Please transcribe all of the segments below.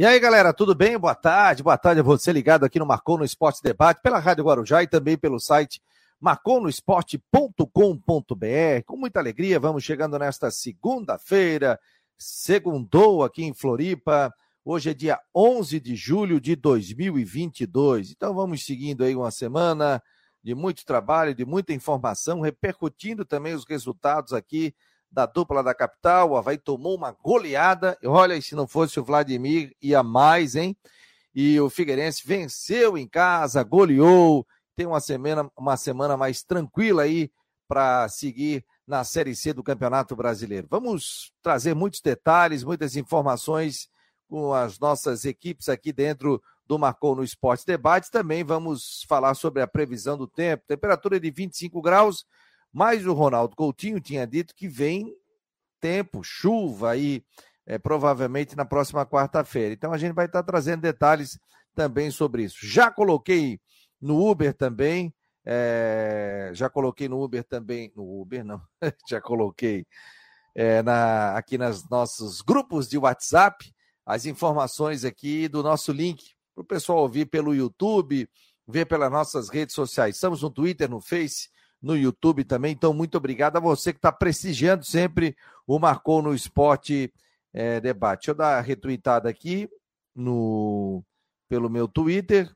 E aí, galera, tudo bem? Boa tarde, boa tarde a você ligado aqui no Marcou no Esporte Debate, pela Rádio Guarujá e também pelo site marconosport.com.br. Com muita alegria, vamos chegando nesta segunda-feira, segundou aqui em Floripa. Hoje é dia 11 de julho de 2022. Então vamos seguindo aí uma semana de muito trabalho, de muita informação, repercutindo também os resultados aqui da dupla da capital. O Havaí tomou uma goleada. Olha, se não fosse o Vladimir, ia mais, hein? E o Figueirense venceu em casa, goleou. Tem uma semana, uma semana mais tranquila aí para seguir na Série C do Campeonato Brasileiro. Vamos trazer muitos detalhes, muitas informações com as nossas equipes aqui dentro do Marcou no Esporte Debate. Também vamos falar sobre a previsão do tempo. Temperatura de 25 graus, mas o Ronaldo Coutinho tinha dito que vem tempo, chuva aí, é, provavelmente na próxima quarta-feira. Então a gente vai estar trazendo detalhes também sobre isso. Já coloquei no Uber também, é, já coloquei no Uber também, no Uber não, já coloquei é, na, aqui nos nossos grupos de WhatsApp as informações aqui do nosso link para o pessoal ouvir pelo YouTube, ver pelas nossas redes sociais. Estamos no Twitter, no Face, no YouTube também. Então, muito obrigado a você que está prestigiando sempre o Marcou no Esporte é, Debate. Deixa eu dar a retweetada aqui no, pelo meu Twitter.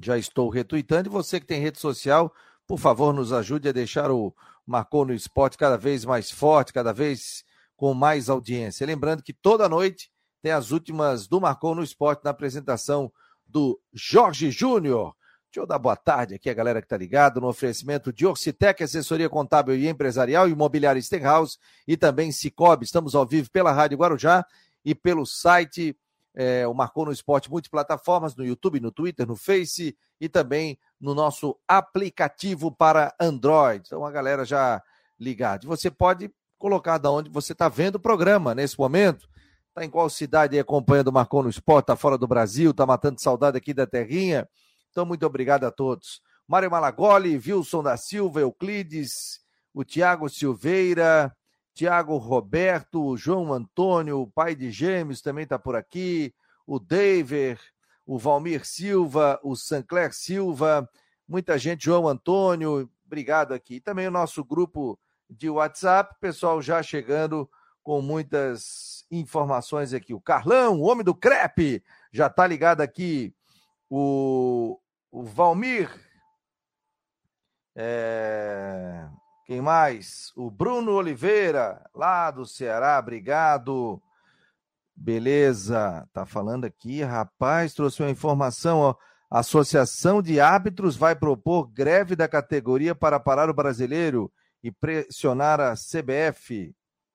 Já estou retweetando. E você que tem rede social, por favor, nos ajude a deixar o Marcou no Esporte cada vez mais forte, cada vez com mais audiência. Lembrando que toda noite tem as últimas do Marcou no Esporte na apresentação do Jorge Júnior. Deixa eu dar boa tarde aqui a galera que está ligado no oferecimento de Orcitec, assessoria contábil e empresarial, imobiliária Stenhouse e também Cicobi. Estamos ao vivo pela Rádio Guarujá e pelo site é, o Marcou no Esporte multiplataformas, no YouTube, no Twitter, no Face e também no nosso aplicativo para Android. Então a galera já ligada. Você pode colocar da onde você está vendo o programa nesse momento. Está em qual cidade acompanhando o Marcou no Esporte? Está fora do Brasil? Está matando saudade aqui da terrinha? Então, muito obrigado a todos. Mário Malagoli, Wilson da Silva, Euclides, o Tiago Silveira, Tiago Roberto, o João Antônio, o pai de gêmeos também está por aqui, o David, o Valmir Silva, o Sancler Silva, muita gente, João Antônio, obrigado aqui. E também o nosso grupo de WhatsApp, pessoal já chegando com muitas informações aqui. O Carlão, o homem do crepe, já está ligado aqui. O o Valmir. É... Quem mais? O Bruno Oliveira, lá do Ceará, obrigado. Beleza, tá falando aqui, rapaz, trouxe uma informação, ó. Associação de Árbitros vai propor greve da categoria para parar o brasileiro e pressionar a CBF.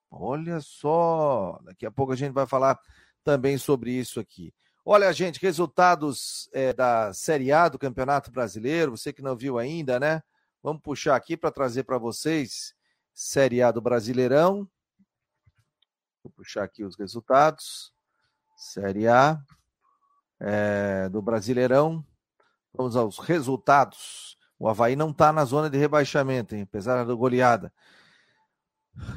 Olha só, daqui a pouco a gente vai falar também sobre isso aqui. Olha, gente, resultados é, da Série A do Campeonato Brasileiro, você que não viu ainda, né? Vamos puxar aqui para trazer para vocês Série A do Brasileirão. Vou puxar aqui os resultados. Série A é, do Brasileirão. Vamos aos resultados. O Havaí não está na zona de rebaixamento, hein? apesar da goleada.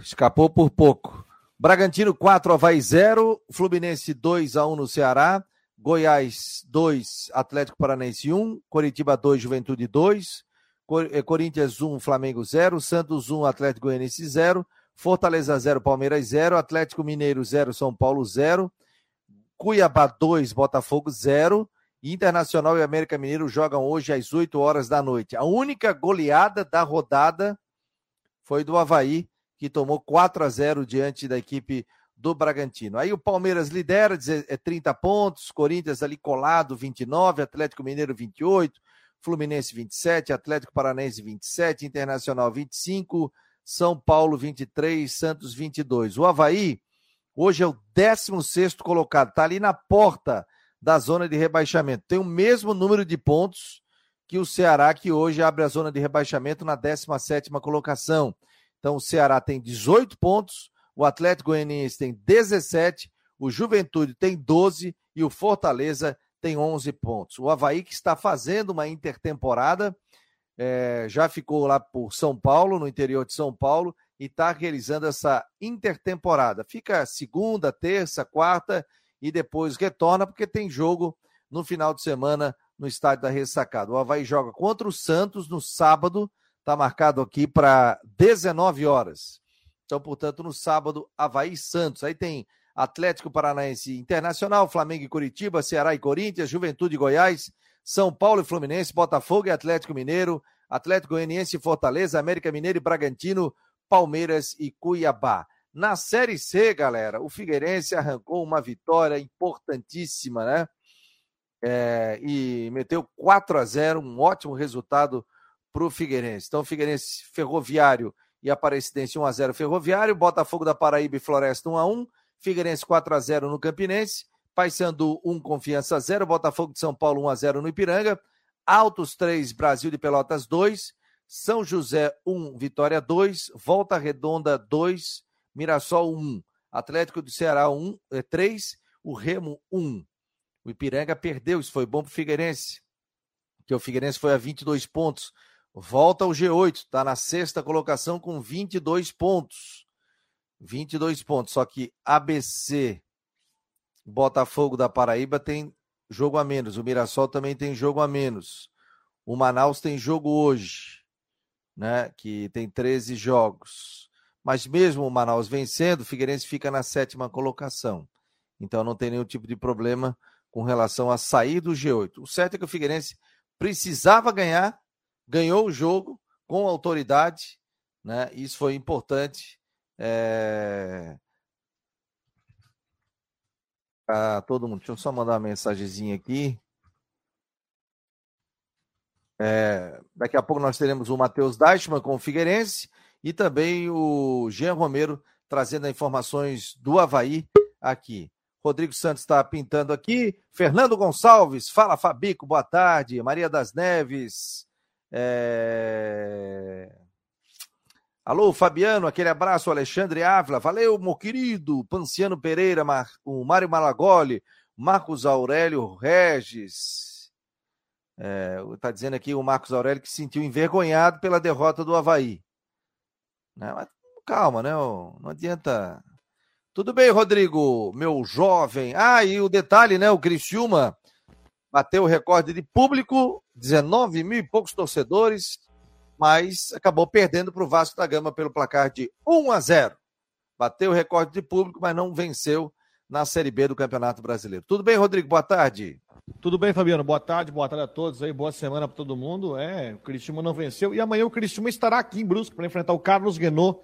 Escapou por pouco. Bragantino 4, Havaí 0. Fluminense 2 a 1 no Ceará. Goiás 2, Atlético Paranaense 1, Coritiba 2, Juventude 2, eh, Corinthians 1, Flamengo 0, Santos 1, Atlético Goianiense 0, Fortaleza 0, Palmeiras 0, Atlético Mineiro 0, São Paulo 0, Cuiabá 2, Botafogo 0, Internacional e América Mineiro jogam hoje às 8 horas da noite. A única goleada da rodada foi do Havaí, que tomou 4 a 0 diante da equipe do Bragantino. Aí o Palmeiras lidera, 30 é, pontos, Corinthians ali colado, 29, Atlético Mineiro 28, Fluminense 27, Atlético Paranense 27, Internacional 25, São Paulo 23, Santos 22. O Havaí hoje é o 16 colocado, está ali na porta da zona de rebaixamento. Tem o mesmo número de pontos que o Ceará, que hoje abre a zona de rebaixamento na 17 colocação. Então o Ceará tem 18 pontos, o Atlético Goianiense tem 17, o Juventude tem 12 e o Fortaleza tem 11 pontos. O Havaí que está fazendo uma intertemporada, é, já ficou lá por São Paulo, no interior de São Paulo, e está realizando essa intertemporada. Fica segunda, terça, quarta e depois retorna, porque tem jogo no final de semana no estádio da Ressacada. O Havaí joga contra o Santos no sábado, está marcado aqui para 19 horas. Então, portanto, no sábado, Havaí Santos. Aí tem Atlético Paranaense Internacional, Flamengo e Curitiba, Ceará e Corinthians, Juventude e Goiás, São Paulo e Fluminense, Botafogo e Atlético Mineiro, Atlético Goianiense e Fortaleza, América Mineiro e Bragantino, Palmeiras e Cuiabá. Na Série C, galera, o Figueirense arrancou uma vitória importantíssima, né? É, e meteu 4 a 0 um ótimo resultado para o Figueirense. Então, o Figueirense Ferroviário e Aparecidense 1 a 0 Ferroviário, Botafogo da Paraíba e Floresta 1 a 1 Figueirense 4 a 0 no Campinense, Paysandu 1, Confiança 0, Botafogo de São Paulo 1 a 0 no Ipiranga, Altos 3, Brasil de Pelotas 2, São José 1, Vitória 2, Volta Redonda 2, Mirassol 1, Atlético do Ceará 1, 3, é, o Remo 1. O Ipiranga perdeu, isso foi bom para o Figueirense, que o Figueirense foi a 22 pontos. Volta ao G8, está na sexta colocação com 22 pontos. 22 pontos. Só que ABC, Botafogo da Paraíba tem jogo a menos. O Mirassol também tem jogo a menos. O Manaus tem jogo hoje, né? Que tem 13 jogos. Mas mesmo o Manaus vencendo, o Figueirense fica na sétima colocação. Então não tem nenhum tipo de problema com relação a sair do G8. O certo é que o Figueirense precisava ganhar, ganhou o jogo com autoridade, né? Isso foi importante é... Para todo mundo. Deixa eu só mandar uma mensagenzinha aqui. É... Daqui a pouco nós teremos o Matheus Deichmann com o Figueirense e também o Jean Romero trazendo informações do Havaí aqui. Rodrigo Santos está pintando aqui. Fernando Gonçalves, fala Fabico, boa tarde. Maria das Neves. É... Alô, Fabiano, aquele abraço, Alexandre Ávila, valeu, meu querido, Panciano Pereira, Mar... o Mário Malagoli, Marcos Aurélio Regis. Está é, tá dizendo aqui o Marcos Aurélio que se sentiu envergonhado pela derrota do Havaí. Né? Mas, calma, né? Não adianta. Tudo bem, Rodrigo, meu jovem. Ah, e o detalhe, né? O Criciúma bateu o recorde de público, 19 mil e poucos torcedores, mas acabou perdendo para o Vasco da Gama pelo placar de 1 a 0. Bateu o recorde de público, mas não venceu na Série B do Campeonato Brasileiro. Tudo bem, Rodrigo? Boa tarde. Tudo bem, Fabiano? Boa tarde, boa tarde a todos aí, boa semana para todo mundo. É, o Cristiano não venceu e amanhã o Cristiano estará aqui em Brusque para enfrentar o Carlos Guenot,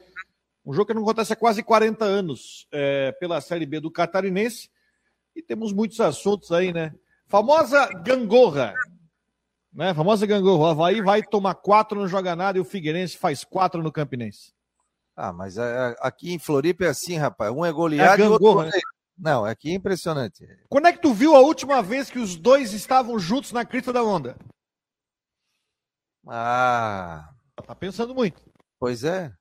um jogo que não acontece há quase 40 anos é, pela Série B do Catarinense. E temos muitos assuntos aí, né? Famosa gangorra né? famosa gangorra. O Havaí vai tomar quatro, não joga nada e o Figueirense faz quatro no Campinense. Ah, mas é, é, aqui em Floripa é assim, rapaz. Um é goleado é e o outro. Né? Não, aqui é impressionante. Quando é que tu viu a última vez que os dois estavam juntos na crista da onda? Ah. Tá pensando muito. Pois é.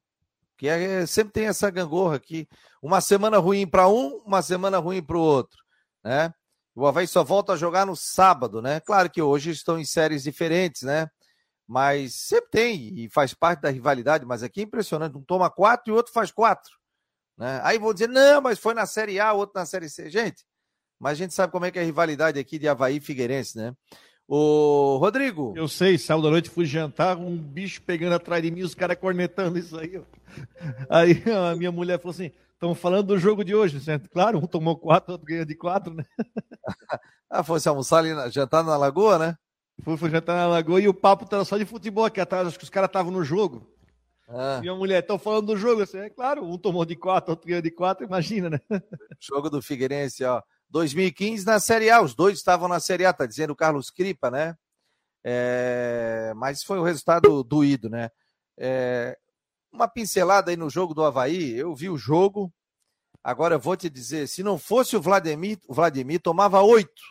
Que é, sempre tem essa gangorra aqui. Uma semana ruim para um, uma semana ruim para o outro, né? O Havaí só volta a jogar no sábado, né? Claro que hoje estão em séries diferentes, né? Mas sempre tem e faz parte da rivalidade. Mas aqui é impressionante: um toma quatro e o outro faz quatro. Né? Aí vou dizer, não, mas foi na Série A, outro na Série C. Gente, mas a gente sabe como é que é a rivalidade aqui de Havaí e Figueirense, né? Ô, Rodrigo. Eu sei, sábado à noite fui jantar, um bicho pegando atrás de mim, os caras cornetando isso aí. Ó. Aí a minha mulher falou assim: Estamos falando do jogo de hoje, certo? Claro, um tomou quatro, outro ganhou de quatro, né? ah, fosse almoçar ali, na, jantar na lagoa, né? Fui, fui jantar na lagoa e o papo era só de futebol aqui atrás, acho que os caras estavam no jogo. Ah. E a mulher, estão falando do jogo, assim, é claro, um tomou de quatro, outro ganhou de quatro, imagina, né? Jogo do Figueirense, ó. 2015 na Série A, os dois estavam na Série A, tá dizendo o Carlos Cripa, né? É... Mas foi o resultado doído, né? É uma pincelada aí no jogo do Havaí. Eu vi o jogo. Agora eu vou te dizer: se não fosse o Vladimir, o Vladimir tomava oito.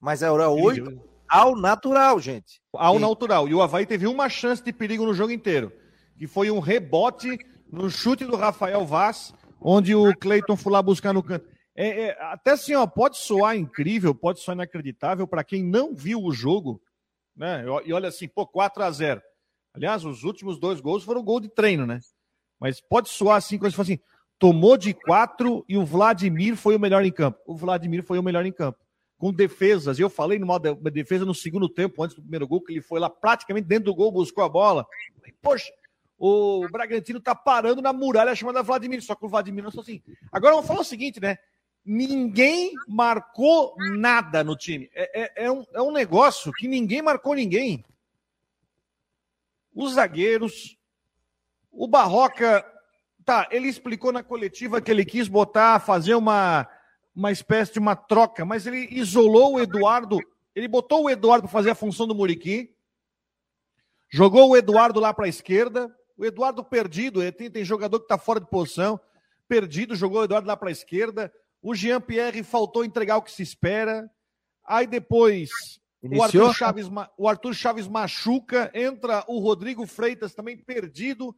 Mas era oito ao natural, gente. Ao e... natural. E o Havaí teve uma chance de perigo no jogo inteiro. Que foi um rebote no chute do Rafael Vaz, onde o Cleiton foi lá buscar no canto. É, é, até assim, ó, pode soar incrível, pode soar inacreditável para quem não viu o jogo, né? E olha assim, pô, 4 a 0 Aliás, os últimos dois gols foram gol de treino, né? Mas pode soar assim, quando você fala assim, tomou de quatro e o Vladimir foi o melhor em campo. O Vladimir foi o melhor em campo. Com defesas, eu falei numa defesa no segundo tempo, antes do primeiro gol, que ele foi lá praticamente dentro do gol, buscou a bola. Poxa, o Bragantino tá parando na muralha chamada Vladimir, só que o Vladimir não sou assim. Agora vamos falar o seguinte, né? Ninguém marcou nada no time. É, é, é, um, é um negócio que ninguém marcou ninguém. Os zagueiros, o Barroca Tá, ele explicou na coletiva que ele quis botar, fazer uma, uma espécie de uma troca, mas ele isolou o Eduardo, ele botou o Eduardo para fazer a função do Muriqui, jogou o Eduardo lá para a esquerda, o Eduardo perdido, tem, tem jogador que está fora de posição, perdido, jogou o Eduardo lá para a esquerda, o Jean-Pierre faltou entregar o que se espera, aí depois o Arthur, Chaves, o Arthur Chaves machuca, entra o Rodrigo Freitas também perdido,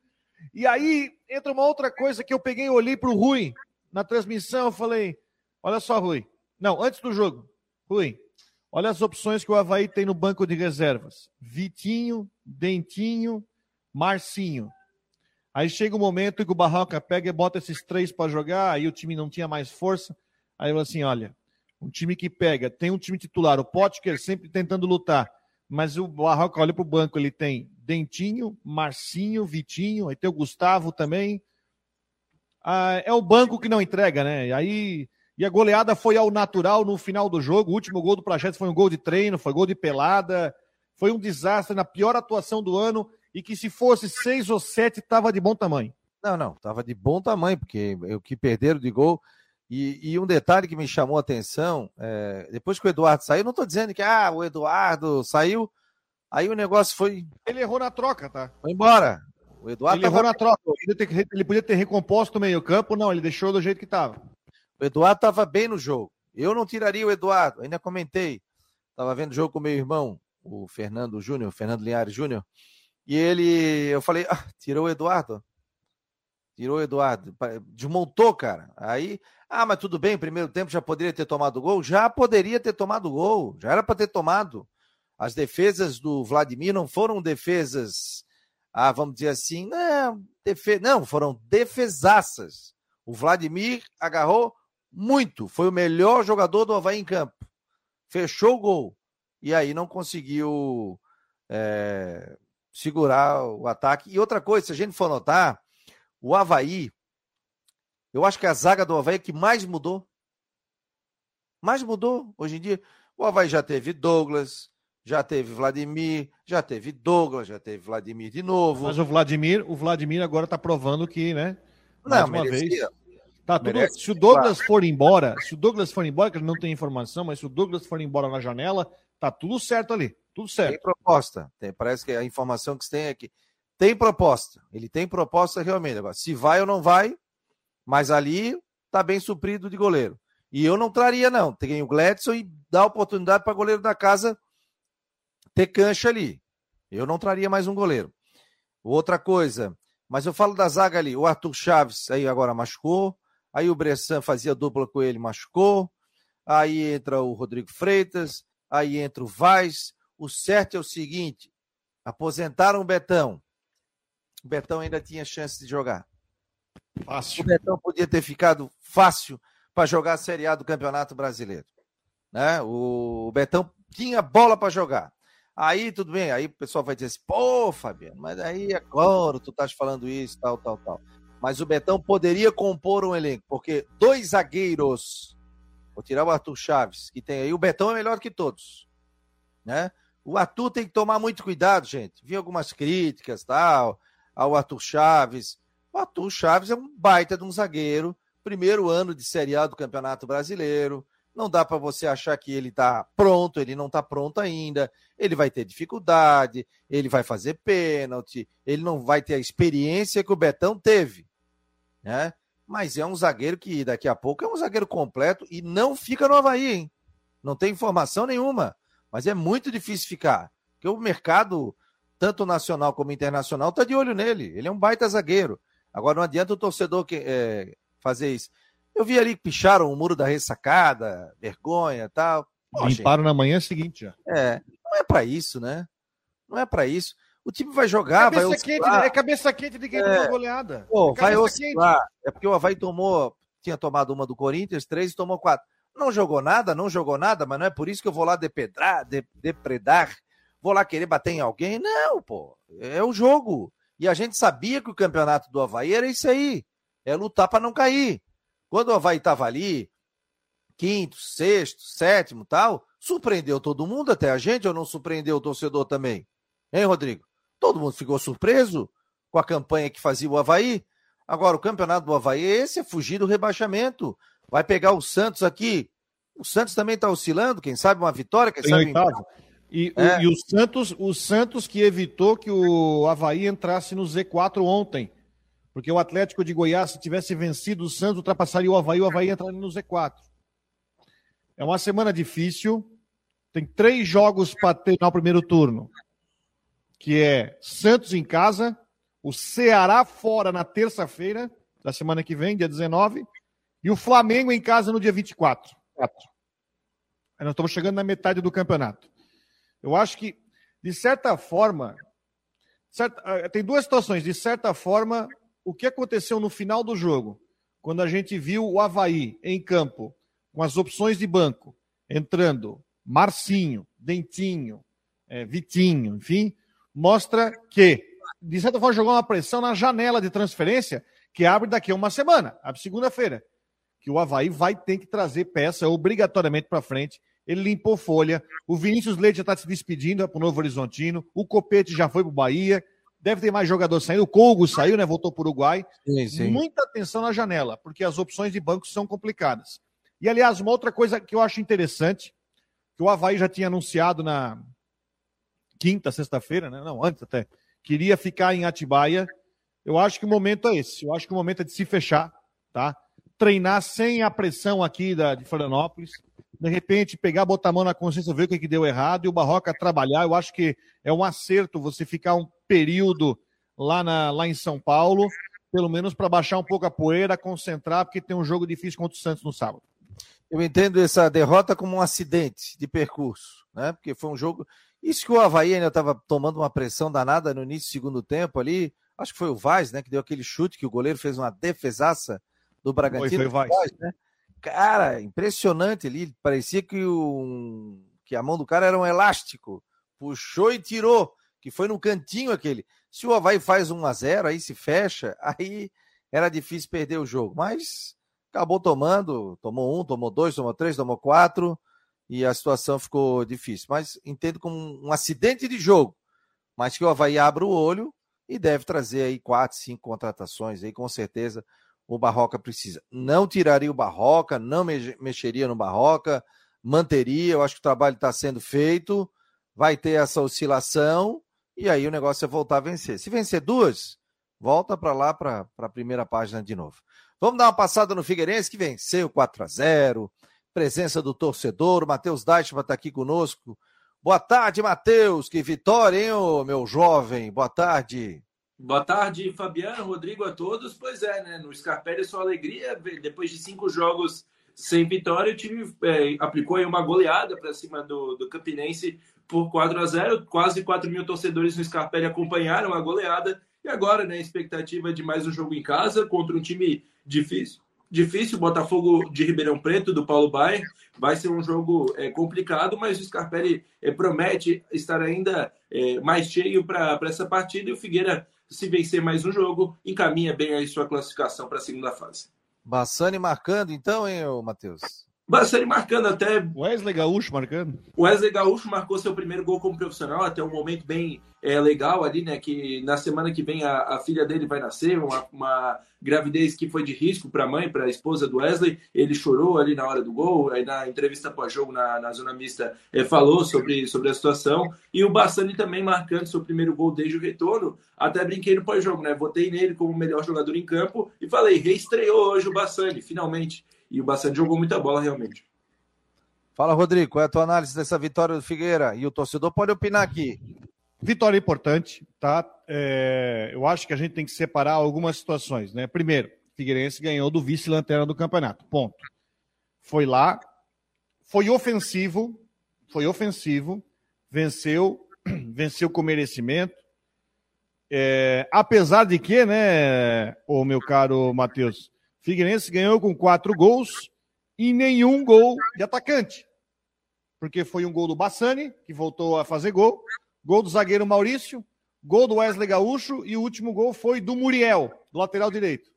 e aí entra uma outra coisa que eu peguei e olhei para o Rui na transmissão. Eu falei: Olha só, Rui. Não, antes do jogo. Rui, olha as opções que o Havaí tem no banco de reservas: Vitinho, Dentinho, Marcinho. Aí chega o um momento em que o Barroca pega e bota esses três para jogar, aí o time não tinha mais força. Aí eu assim: olha, um time que pega, tem um time titular, o Potker sempre tentando lutar, mas o Barroca olha para o banco, ele tem Dentinho, Marcinho, Vitinho, aí tem o Gustavo também. Ah, é o banco que não entrega, né? Aí e a goleada foi ao natural no final do jogo. O último gol do Prachetes foi um gol de treino, foi gol de pelada. Foi um desastre na pior atuação do ano e que se fosse seis ou sete estava de bom tamanho. Não, não, estava de bom tamanho, porque o que perderam de gol. E, e, um detalhe que me chamou a atenção, é, depois que o Eduardo saiu, não estou dizendo que ah, o Eduardo saiu, Aí o negócio foi. Ele errou na troca, tá? Foi embora. O Eduardo ele errou na troca. Ele podia ter recomposto o meio-campo, não, ele deixou do jeito que estava. O Eduardo estava bem no jogo. Eu não tiraria o Eduardo, ainda comentei. Estava vendo o jogo com meu irmão, o Fernando Júnior, Fernando Linhares Júnior. E ele, eu falei, ah, tirou o Eduardo. Tirou o Eduardo. Desmontou, cara. Aí, ah, mas tudo bem, primeiro tempo já poderia ter tomado gol? Já poderia ter tomado gol. Já era para ter tomado. As defesas do Vladimir não foram defesas, ah, vamos dizer assim, não, defe... não, foram defesaças. O Vladimir agarrou muito, foi o melhor jogador do Havaí em campo. Fechou o gol. E aí não conseguiu é, segurar o ataque. E outra coisa, se a gente for notar, o Havaí, eu acho que a zaga do Havaí é que mais mudou. Mais mudou hoje em dia. O Havaí já teve Douglas, já teve Vladimir, já teve Douglas, já teve Vladimir de novo. Mas o Vladimir, o Vladimir agora está provando que, né? Mais não, uma merecia. vez. Tá tudo, Merece, se o Douglas claro. for embora, se o Douglas for embora, que ele não tem informação, mas se o Douglas for embora na janela, tá tudo certo ali. Tudo certo. Tem proposta. Tem, parece que a informação que você tem é que tem proposta. Ele tem proposta realmente. Agora, se vai ou não vai, mas ali tá bem suprido de goleiro. E eu não traria, não. Tem o Gladson e dá oportunidade para goleiro da casa ter cancha ali. Eu não traria mais um goleiro. Outra coisa, mas eu falo da zaga ali, o Arthur Chaves aí agora machucou, aí o Bressan fazia dupla com ele, machucou, aí entra o Rodrigo Freitas, aí entra o Vaz. O certo é o seguinte: aposentaram o Betão. O Betão ainda tinha chance de jogar. Fácil. O Betão podia ter ficado fácil para jogar a Série A do Campeonato Brasileiro. Né? O Betão tinha bola para jogar. Aí tudo bem, aí o pessoal vai dizer assim, pô, Fabiano, mas aí agora tu estás falando isso, tal, tal, tal. Mas o Betão poderia compor um elenco, porque dois zagueiros, vou tirar o Arthur Chaves, que tem aí, o Betão é melhor que todos, né? O Arthur tem que tomar muito cuidado, gente. Vi algumas críticas, tal, ao Arthur Chaves. O Arthur Chaves é um baita de um zagueiro, primeiro ano de Série A do Campeonato Brasileiro, não dá para você achar que ele está pronto, ele não está pronto ainda. Ele vai ter dificuldade, ele vai fazer pênalti, ele não vai ter a experiência que o Betão teve, né? Mas é um zagueiro que daqui a pouco é um zagueiro completo e não fica no Havaí, hein? Não tem informação nenhuma, mas é muito difícil ficar, porque o mercado, tanto nacional como internacional, está de olho nele. Ele é um baita zagueiro. Agora não adianta o torcedor que, é, fazer isso. Eu vi ali que picharam o muro da ressacada, vergonha tal. Limparam na manhã seguinte já. É, não é para isso, né? Não é para isso. O time vai jogar, cabeça vai quente, É cabeça quente de quem é. tomou goleada. Pô, é vai oscilar. Quente. É porque o Havaí tomou, tinha tomado uma do Corinthians, três e tomou quatro. Não jogou nada, não jogou nada, mas não é por isso que eu vou lá depredar, de, depredar, vou lá querer bater em alguém. Não, pô. É o jogo. E a gente sabia que o campeonato do Havaí era isso aí. É lutar para não cair. Quando o Havaí estava ali, quinto, sexto, sétimo tal, surpreendeu todo mundo, até a gente, ou não surpreendeu o torcedor também? Hein, Rodrigo? Todo mundo ficou surpreso com a campanha que fazia o Havaí. Agora, o campeonato do Havaí, esse é fugir do rebaixamento. Vai pegar o Santos aqui. O Santos também está oscilando, quem sabe uma vitória, quem sabe. Oitavo. E, é. o, e o Santos, o Santos que evitou que o Havaí entrasse no Z4 ontem. Porque o Atlético de Goiás, se tivesse vencido o Santos, ultrapassaria o Havaí, o Havaí entraria no Z4. É uma semana difícil. Tem três jogos para terminar o primeiro turno. Que é Santos em casa, o Ceará fora na terça-feira da semana que vem, dia 19, e o Flamengo em casa no dia 24. Quatro. Aí nós estamos chegando na metade do campeonato. Eu acho que, de certa forma, certa, ah, tem duas situações. De certa forma, o que aconteceu no final do jogo, quando a gente viu o Havaí em campo, com as opções de banco, entrando Marcinho, Dentinho, é, Vitinho, enfim, mostra que, de certa forma, jogou uma pressão na janela de transferência que abre daqui a uma semana, abre segunda-feira, que o Havaí vai ter que trazer peça obrigatoriamente para frente ele limpou folha. O Vinícius Leite já está se despedindo para o Novo Horizontino. O Copete já foi para o Bahia. Deve ter mais jogador saindo. O Colgo saiu, né? Voltou para o Uruguai. Sim, sim. Muita atenção na janela, porque as opções de banco são complicadas. E, aliás, uma outra coisa que eu acho interessante, que o Havaí já tinha anunciado na quinta, sexta-feira, né? Não, antes até. Queria ficar em Atibaia. Eu acho que o momento é esse. Eu acho que o momento é de se fechar, tá? Treinar sem a pressão aqui da, de Florianópolis de repente pegar, botar a mão na consciência, ver o que, que deu errado e o Barroca trabalhar. Eu acho que é um acerto você ficar um período lá, na, lá em São Paulo, pelo menos para baixar um pouco a poeira, concentrar, porque tem um jogo difícil contra o Santos no sábado. Eu entendo essa derrota como um acidente de percurso, né? Porque foi um jogo. Isso que o Havaí ainda estava tomando uma pressão danada no início do segundo tempo ali. Acho que foi o Vaz, né? Que deu aquele chute que o goleiro fez uma defesaça do Bragantino. Foi, foi o Vaz. Né? Cara, impressionante ali. Parecia que, o, que a mão do cara era um elástico. Puxou e tirou, que foi no cantinho aquele. Se o Havaí faz 1 a 0 aí se fecha, aí era difícil perder o jogo. Mas acabou tomando, tomou um, tomou dois, tomou três, tomou quatro, e a situação ficou difícil. Mas entendo como um acidente de jogo. Mas que o Havaí abra o olho e deve trazer aí quatro, cinco contratações aí, com certeza o Barroca precisa. Não tiraria o Barroca, não mexeria no Barroca, manteria. Eu acho que o trabalho está sendo feito, vai ter essa oscilação e aí o negócio é voltar a vencer. Se vencer duas, volta para lá para a primeira página de novo. Vamos dar uma passada no Figueirense que venceu 4 a 0 presença do torcedor. Matheus Deichmann está aqui conosco. Boa tarde, Matheus. Que vitória, hein, meu jovem? Boa tarde. Boa tarde, Fabiano, Rodrigo, a todos. Pois é, né? No Scarpelli só alegria. Depois de cinco jogos sem vitória, o time é, aplicou uma goleada para cima do, do Campinense por 4 a 0 Quase 4 mil torcedores no Scarpelli acompanharam a goleada. E agora, né, expectativa de mais um jogo em casa contra um time difícil. Difícil, Botafogo de Ribeirão Preto, do Paulo Baier. Vai ser um jogo é, complicado, mas o Scarpelli é, promete estar ainda é, mais cheio para essa partida. E o Figueira se vencer mais um jogo, encaminha bem aí sua classificação para a segunda fase. Bassani marcando então, hein, Matheus? Bassani marcando até. Wesley Gaúcho marcando. Wesley Gaúcho marcou seu primeiro gol como profissional, até um momento bem é, legal ali, né? Que na semana que vem a, a filha dele vai nascer, uma, uma gravidez que foi de risco para a mãe, para a esposa do Wesley. Ele chorou ali na hora do gol, aí na entrevista pós-jogo na, na zona mista é, falou sobre, sobre a situação. E o Bassani também marcando seu primeiro gol desde o retorno. Até brinquei no pós-jogo, né? Votei nele como o melhor jogador em campo e falei: reestreou hoje o Bassani, finalmente. E o Bassani jogou muita bola realmente. Fala, Rodrigo, qual é a tua análise dessa vitória do Figueira? E o torcedor pode opinar aqui. Vitória importante, tá? É, eu acho que a gente tem que separar algumas situações, né? Primeiro, Figueirense ganhou do vice-lanterna do campeonato, ponto. Foi lá, foi ofensivo, foi ofensivo, venceu, venceu com merecimento, É, apesar de que, né, o meu caro Matheus, Figueirense ganhou com quatro gols e nenhum gol de atacante. Porque foi um gol do Bassani, que voltou a fazer gol, gol do zagueiro Maurício, gol do Wesley Gaúcho e o último gol foi do Muriel, do lateral direito.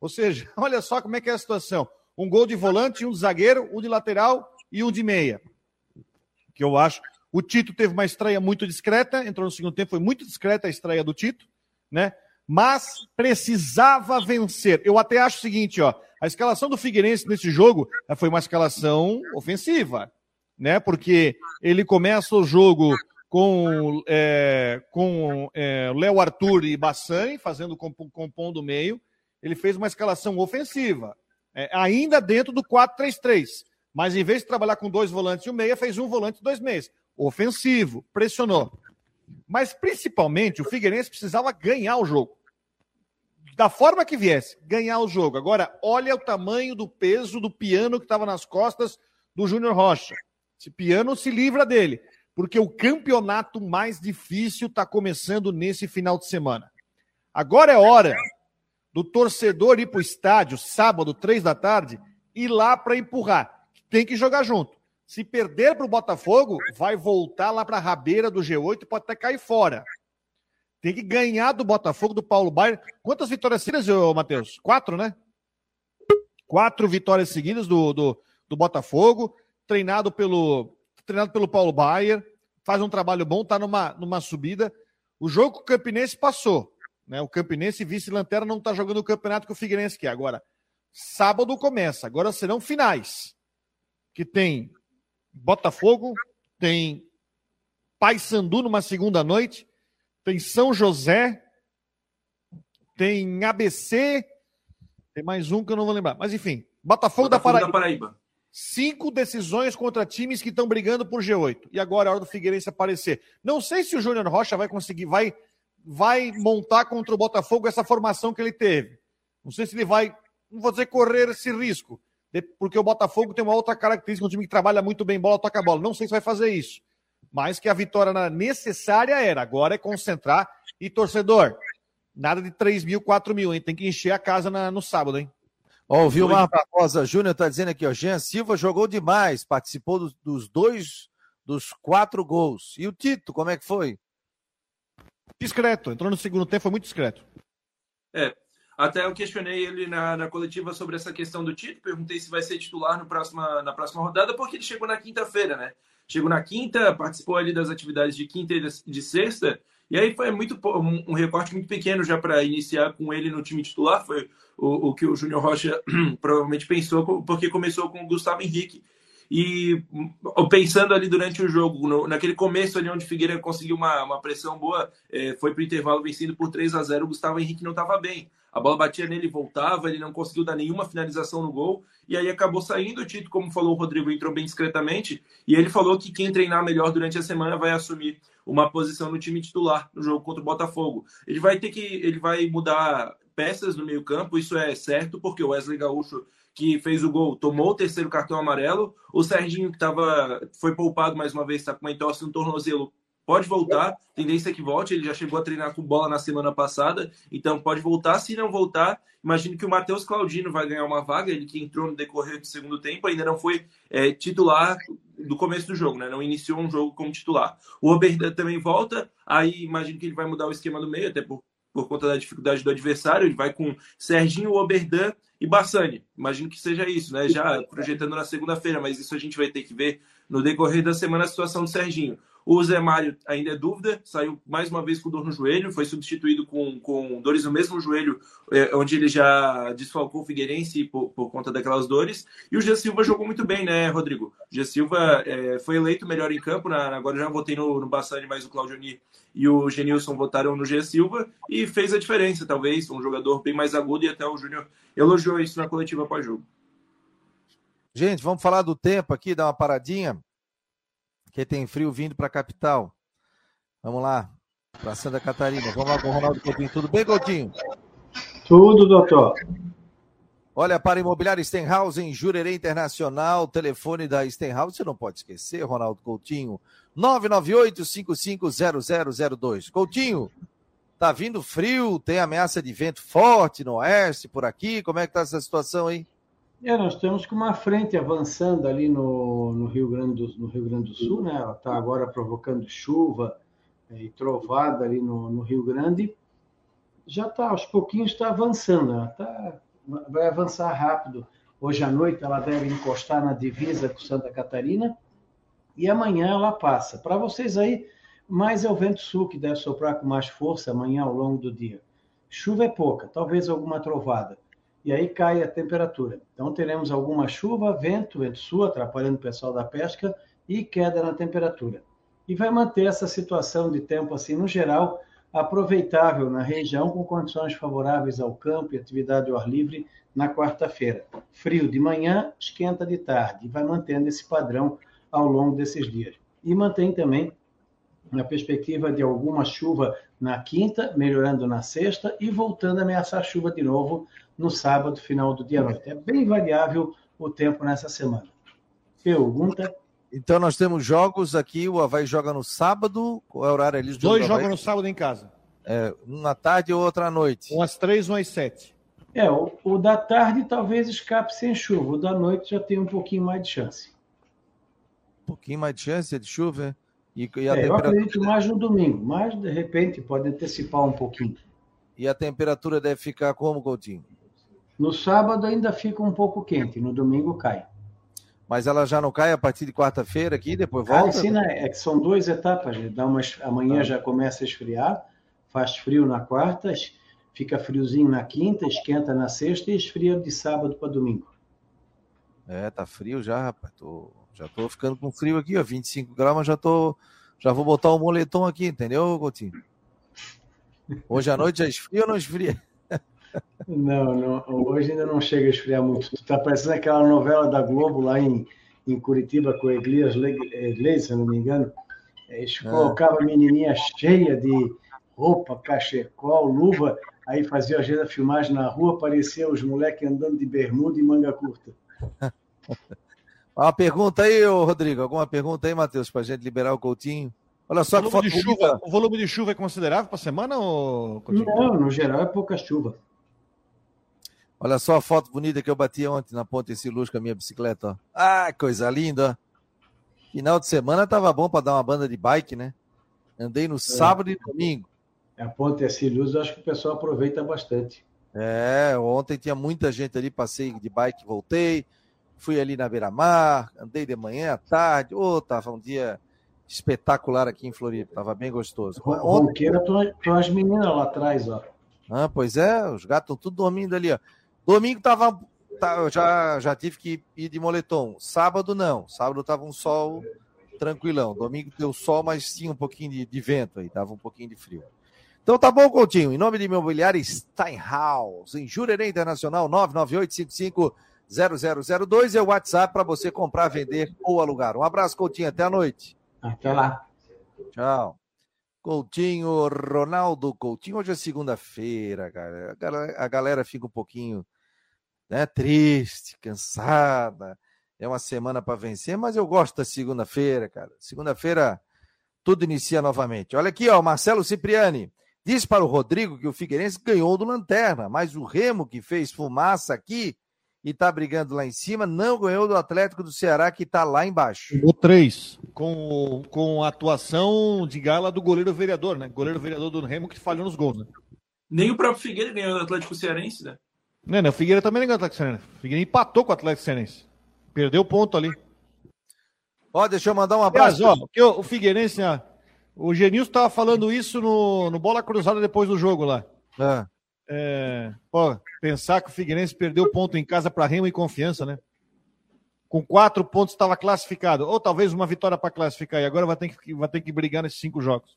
Ou seja, olha só como é que é a situação. Um gol de volante, um de zagueiro, um de lateral e um de meia. Que eu acho. O Tito teve uma estreia muito discreta, entrou no segundo tempo, foi muito discreta a estreia do Tito, né? Mas precisava vencer. Eu até acho o seguinte, ó, a escalação do Figueirense nesse jogo eh, foi uma escalação ofensiva, né? Porque ele começa o jogo com é, com é, Léo Arthur e Bassani fazendo compondo o meio. Ele fez uma escalação ofensiva, é, ainda dentro do 4-3-3. Mas em vez de trabalhar com dois volantes e um meia, fez um volante e dois meias. Ofensivo, pressionou. Mas principalmente o Figueirense precisava ganhar o jogo. Da forma que viesse, ganhar o jogo. Agora, olha o tamanho do peso do piano que estava nas costas do Júnior Rocha. Esse piano se livra dele, porque o campeonato mais difícil está começando nesse final de semana. Agora é hora do torcedor ir para o estádio, sábado, três da tarde, ir lá para empurrar. Tem que jogar junto. Se perder para o Botafogo, vai voltar lá para a rabeira do G8 e pode até cair fora. Tem que ganhar do Botafogo, do Paulo Baier. Quantas vitórias seguidas, Matheus? Quatro, né? Quatro vitórias seguidas do, do, do Botafogo, treinado pelo, treinado pelo Paulo Baier. Faz um trabalho bom, está numa, numa subida. O jogo com o Campinense passou. Né? O Campinense, vice-lanterna, não está jogando o campeonato que o Figueirense quer. Agora, sábado começa. Agora serão finais. Que tem Botafogo, tem Paysandu numa segunda noite, tem São José, tem ABC, tem mais um que eu não vou lembrar. Mas enfim, Botafogo, Botafogo da, Paraíba. da Paraíba. Cinco decisões contra times que estão brigando por G8. E agora é hora do Figueirense aparecer. Não sei se o Júnior Rocha vai conseguir, vai, vai montar contra o Botafogo essa formação que ele teve. Não sei se ele vai, não vou dizer correr esse risco, porque o Botafogo tem uma outra característica, um time que trabalha muito bem bola, toca a bola. Não sei se vai fazer isso. Mas que a vitória necessária era. Agora é concentrar. E torcedor, nada de 3 mil, 4 mil, hein? Tem que encher a casa na, no sábado, hein? Ó, o Vilmar Barbosa Júnior está dizendo aqui, ó. Jean Silva jogou demais, participou dos, dos dois, dos quatro gols. E o Tito, como é que foi? Discreto, entrou no segundo tempo, foi muito discreto. É, até eu questionei ele na, na, coletiva sobre essa questão do Tito, perguntei se vai ser titular no próxima, na próxima rodada, porque ele chegou na quinta-feira, né? Chegou na quinta, participou ali das atividades de quinta e de sexta, e aí foi muito um, recorte muito pequeno já para iniciar com ele no time titular, foi o, o que o Júnior Rocha provavelmente pensou, porque começou com o Gustavo Henrique, e pensando ali durante o jogo, no, naquele começo ali onde Figueira conseguiu uma, uma pressão boa, é, foi para o intervalo vencido por 3 a 0 o Gustavo Henrique não estava bem. A bola batia nele e voltava, ele não conseguiu dar nenhuma finalização no gol, e aí acabou saindo. O Tito, como falou o Rodrigo, entrou bem discretamente, e ele falou que quem treinar melhor durante a semana vai assumir uma posição no time titular no jogo contra o Botafogo. Ele vai ter que. ele vai mudar peças no meio-campo, isso é certo, porque o Wesley Gaúcho que fez o gol, tomou o terceiro cartão amarelo. O Serginho, que tava, foi poupado mais uma vez, está com uma entorse no tornozelo, pode voltar, tendência é que volte, ele já chegou a treinar com bola na semana passada, então pode voltar. Se não voltar, imagino que o Matheus Claudino vai ganhar uma vaga, ele que entrou no decorrer do segundo tempo, ainda não foi é, titular do começo do jogo, né? Não iniciou um jogo como titular. O Oberdan também volta, aí imagino que ele vai mudar o esquema do meio, até por, por conta da dificuldade do adversário, ele vai com Serginho, Oberdan e Bassani. Imagino que seja isso, né? Já projetando na segunda-feira, mas isso a gente vai ter que ver no decorrer da semana a situação do Serginho. O Zé Mário ainda é dúvida, saiu mais uma vez com dor no joelho, foi substituído com, com dores no mesmo joelho, é, onde ele já desfalcou o Figueirense por, por, conta daquelas dores. E o Gia Silva jogou muito bem, né, Rodrigo? O Gia Silva é, foi eleito melhor em campo, na, agora já votei no, no Bassani, mas o Claudioni e o Genilson votaram no Gia Silva e fez a diferença, talvez, um jogador bem mais agudo e até o Júnior elogiou isso na coletiva pós-jogo. Gente, vamos falar do tempo aqui, dar uma paradinha que tem frio vindo para a capital. Vamos lá, para Santa Catarina. Vamos lá com o Ronaldo Coutinho. Tudo bem, Coutinho? Tudo, doutor. Olha, para Imobiliária Stenhouse em Jurerê Internacional, telefone da Stenhouse, você não pode esquecer, Ronaldo Coutinho, 998-550002. Coutinho, Tá vindo frio, tem ameaça de vento forte no oeste, por aqui. Como é que tá essa situação aí? É, nós estamos com uma frente avançando ali no, no, Rio, Grande do, no Rio Grande do Sul, né? Ela está agora provocando chuva é, e trovada ali no, no Rio Grande. Já está, aos pouquinhos está avançando, ela tá, vai avançar rápido. Hoje à noite ela deve encostar na divisa com Santa Catarina e amanhã ela passa. Para vocês aí, mais é o vento sul que deve soprar com mais força amanhã ao longo do dia. Chuva é pouca, talvez alguma trovada. E aí cai a temperatura. Então teremos alguma chuva, vento, vento sul, atrapalhando o pessoal da pesca e queda na temperatura. E vai manter essa situação de tempo assim, no geral, aproveitável na região, com condições favoráveis ao campo e atividade ao ar livre na quarta-feira. Frio de manhã, esquenta de tarde, e vai mantendo esse padrão ao longo desses dias. E mantém também na perspectiva de alguma chuva na quinta, melhorando na sexta e voltando a ameaçar chuva de novo no sábado, final do dia à noite. É bem variável o tempo nessa semana. Pergunta? Então nós temos jogos aqui, o Havaí joga no sábado, qual é o horário ali? Dois jogam no sábado em casa. É, um à tarde e outro à noite. Um às três, um às sete. É, o, o da tarde talvez escape sem chuva, o da noite já tem um pouquinho mais de chance. Um pouquinho mais de chance de chuva, é? E, e é, eu acredito mais no domingo, mas de repente pode antecipar um pouquinho. E a temperatura deve ficar como, Coutinho? No sábado ainda fica um pouco quente, no domingo cai. Mas ela já não cai a partir de quarta-feira aqui, depois volta? sim, né? é que são duas etapas. Dá umas, amanhã ah. já começa a esfriar, faz frio na quarta, fica friozinho na quinta, esquenta na sexta e esfria de sábado para domingo. É, tá frio já, rapaz. Tô já tô ficando com frio aqui, ó, 25 graus, mas já tô. Já vou botar o moletom aqui, entendeu, Coutinho? Hoje à noite já esfria ou não esfria? Não, não, hoje ainda não chega a esfriar muito. Tu tá parecendo aquela novela da Globo lá em, em Curitiba com Elias Leite, se não me engano. Eles é. colocavam a menininha cheia de roupa, cachecol, luva, aí fazia a filmagem na rua, parecia os moleques andando de bermuda e manga curta. Uma pergunta aí, Rodrigo. Alguma pergunta aí, Matheus, para a gente liberar o Coutinho? Olha só o volume, de chuva, o volume de chuva é considerável para a semana? Ou... Não, no geral é pouca chuva. Olha só a foto bonita que eu bati ontem na Ponte Siluz com a minha bicicleta. Ó. Ah, coisa linda. Final de semana tava bom para dar uma banda de bike, né? Andei no é. sábado e domingo. A Ponte Siluz, eu acho que o pessoal aproveita bastante. É, ontem tinha muita gente ali, passei de bike, voltei fui ali na beira-mar, andei de manhã à tarde, oh, tava um dia espetacular aqui em Floripa, tava bem gostoso. Ronqueira, tem as meninas lá atrás, ó. Ah, pois é, os gatos estão tudo dormindo ali, ó. Domingo tava, tá, eu já, já tive que ir de moletom. Sábado não, sábado tava um sol tranquilão. Domingo deu sol, mas tinha um pouquinho de, de vento aí, tava um pouquinho de frio. Então tá bom, Coutinho. Em nome de Imobiliária Steinhaus, em Jurerê Internacional, 99855 0002 é o WhatsApp para você comprar, vender ou alugar. Um abraço, Coutinho. Até a noite. Até lá. Tchau. Coutinho, Ronaldo Coutinho. Hoje é segunda-feira, cara. A galera fica um pouquinho né, triste, cansada. É uma semana para vencer, mas eu gosto da segunda-feira, cara. Segunda-feira tudo inicia novamente. Olha aqui, ó, Marcelo Cipriani. Diz para o Rodrigo que o Figueirense ganhou do Lanterna, mas o Remo que fez fumaça aqui e está brigando lá em cima, não ganhou do Atlético do Ceará, que está lá embaixo. O três, com, com a atuação de gala do goleiro vereador, né? Goleiro vereador do Remo que falhou nos gols, né? Nem o próprio Figueira ganhou do Atlético Cearense, né? Não, não, o Figueira também ganhou do Atlético Cearense. O Figueira empatou com o Atlético Cearense. Perdeu ponto ali. Ó, deixa eu mandar um abraço. Mas, ó, o, o Figueirense, o Genilson estava falando isso no, no Bola Cruzada depois do jogo lá. É. É, pô, pensar que o Figueirense perdeu ponto em casa para Remo e confiança, né? Com quatro pontos estava classificado. Ou talvez uma vitória para classificar. E agora vai ter, que, vai ter que brigar nesses cinco jogos.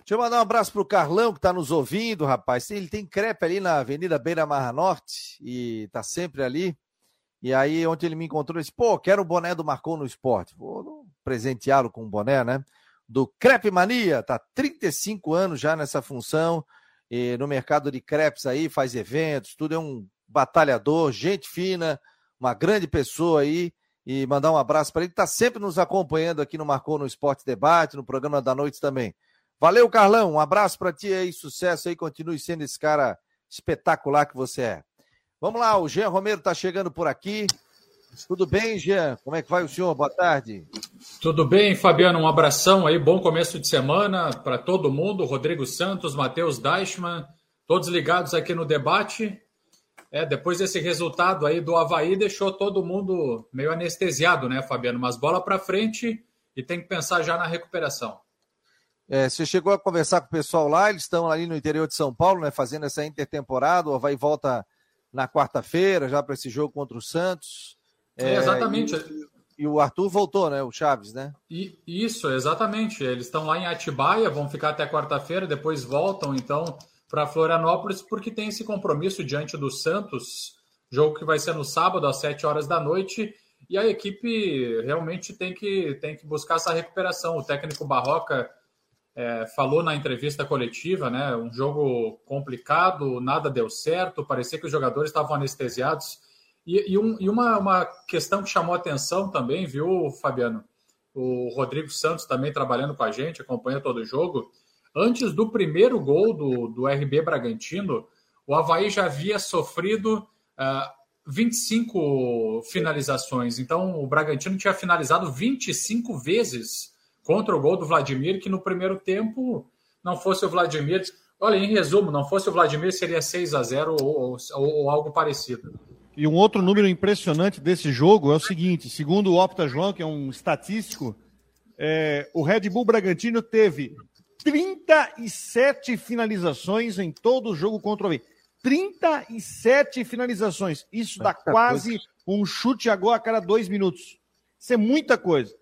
Deixa eu mandar um abraço pro Carlão, que está nos ouvindo, rapaz. Ele tem crepe ali na Avenida Beira Marra Norte e tá sempre ali. E aí, ontem ele me encontrou e disse: pô, quero o boné do Marcou no Esporte. Vou presenteá-lo com um boné, né? Do Crepe Mania, tá 35 anos já nessa função no mercado de crepes aí, faz eventos, tudo é um batalhador, gente fina, uma grande pessoa aí. E mandar um abraço para ele, que está sempre nos acompanhando aqui no Marcou no Esporte Debate, no programa da noite também. Valeu, Carlão. Um abraço para ti aí, sucesso aí, continue sendo esse cara espetacular que você é. Vamos lá, o Jean Romero está chegando por aqui. Tudo bem, Jean? Como é que vai o senhor? Boa tarde. Tudo bem, Fabiano. Um abração aí, bom começo de semana para todo mundo. Rodrigo Santos, Matheus Deichmann, todos ligados aqui no debate. É, depois desse resultado aí do Havaí, deixou todo mundo meio anestesiado, né, Fabiano? Mas bola para frente e tem que pensar já na recuperação. É, você chegou a conversar com o pessoal lá, eles estão ali no interior de São Paulo, né, fazendo essa intertemporada. O Havaí volta na quarta-feira já para esse jogo contra o Santos. É, exatamente. E, e, o Arthur voltou, né? O Chaves, né? E, isso, exatamente. Eles estão lá em Atibaia, vão ficar até quarta-feira, depois voltam, então, para Florianópolis, porque tem esse compromisso diante do Santos, jogo que vai ser no sábado, às 7 horas da noite. E a equipe realmente tem que, tem que buscar essa recuperação. O técnico Barroca é, falou na entrevista coletiva, né? Um jogo complicado, nada deu certo, parecia que os jogadores estavam anestesiados e, e, um, e uma, uma questão que chamou atenção também, viu, Fabiano? O Rodrigo Santos também trabalhando com a gente, acompanha todo o jogo. Antes do primeiro gol do, do RB Bragantino, o Havaí já havia sofrido uh, ah, 25 finalizações. Então, o Bragantino tinha finalizado 25 vezes contra o gol do Vladimir, que no primeiro tempo não fosse o Vladimir. Olha, em resumo, não fosse o Vladimir, seria 6 a 0 ou, ou, ou algo parecido. E um outro número impressionante desse jogo é o seguinte: segundo o Opta João, que é um estatístico, é, o Red Bull Bragantino teve 37 finalizações em todo o jogo contra o Havaí. 37 finalizações. Isso dá quase um chute a gol a cada dois minutos. Isso é muita coisa.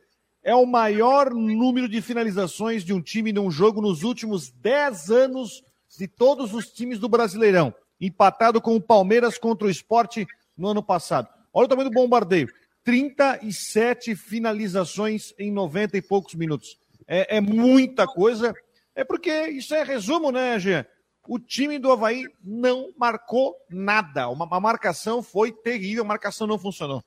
É o maior número de finalizações de um time num jogo nos últimos 10 anos de todos os times do Brasileirão. Empatado com o Palmeiras contra o esporte no ano passado. Olha o tamanho do bombardeio. 37 finalizações em 90 e poucos minutos. É, é muita coisa. É porque isso é resumo, né, Jean? O time do Havaí não marcou nada. Uma, uma marcação foi terrível, a marcação não funcionou.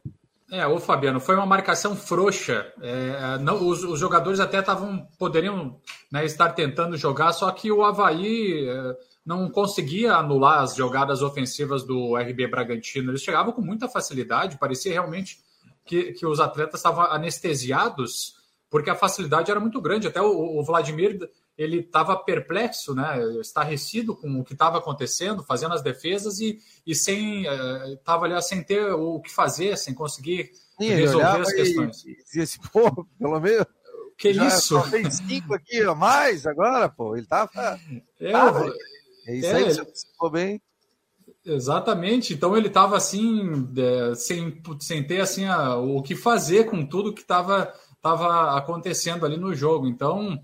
É, ô Fabiano, foi uma marcação frouxa. É, não, os, os, jogadores até estavam poderiam né, estar tentando jogar, só que o Havaí. É não conseguia anular as jogadas ofensivas do RB Bragantino. Eles chegavam com muita facilidade, parecia realmente que, que os atletas estavam anestesiados, porque a facilidade era muito grande. Até o, o Vladimir ele estava perplexo, né, estarrecido com o que estava acontecendo, fazendo as defesas e, e sem estava uh, ali sem ter o que fazer, sem conseguir Sim, resolver as questões. E, e esse pô, pelo menos que Já isso? Fez cinco aqui a mais agora, pô. Ele tava. É, tava é isso é, aí, você ficou bem. Exatamente. Então ele estava assim, é, sem, sem ter assim a, o que fazer com tudo que estava tava acontecendo ali no jogo. Então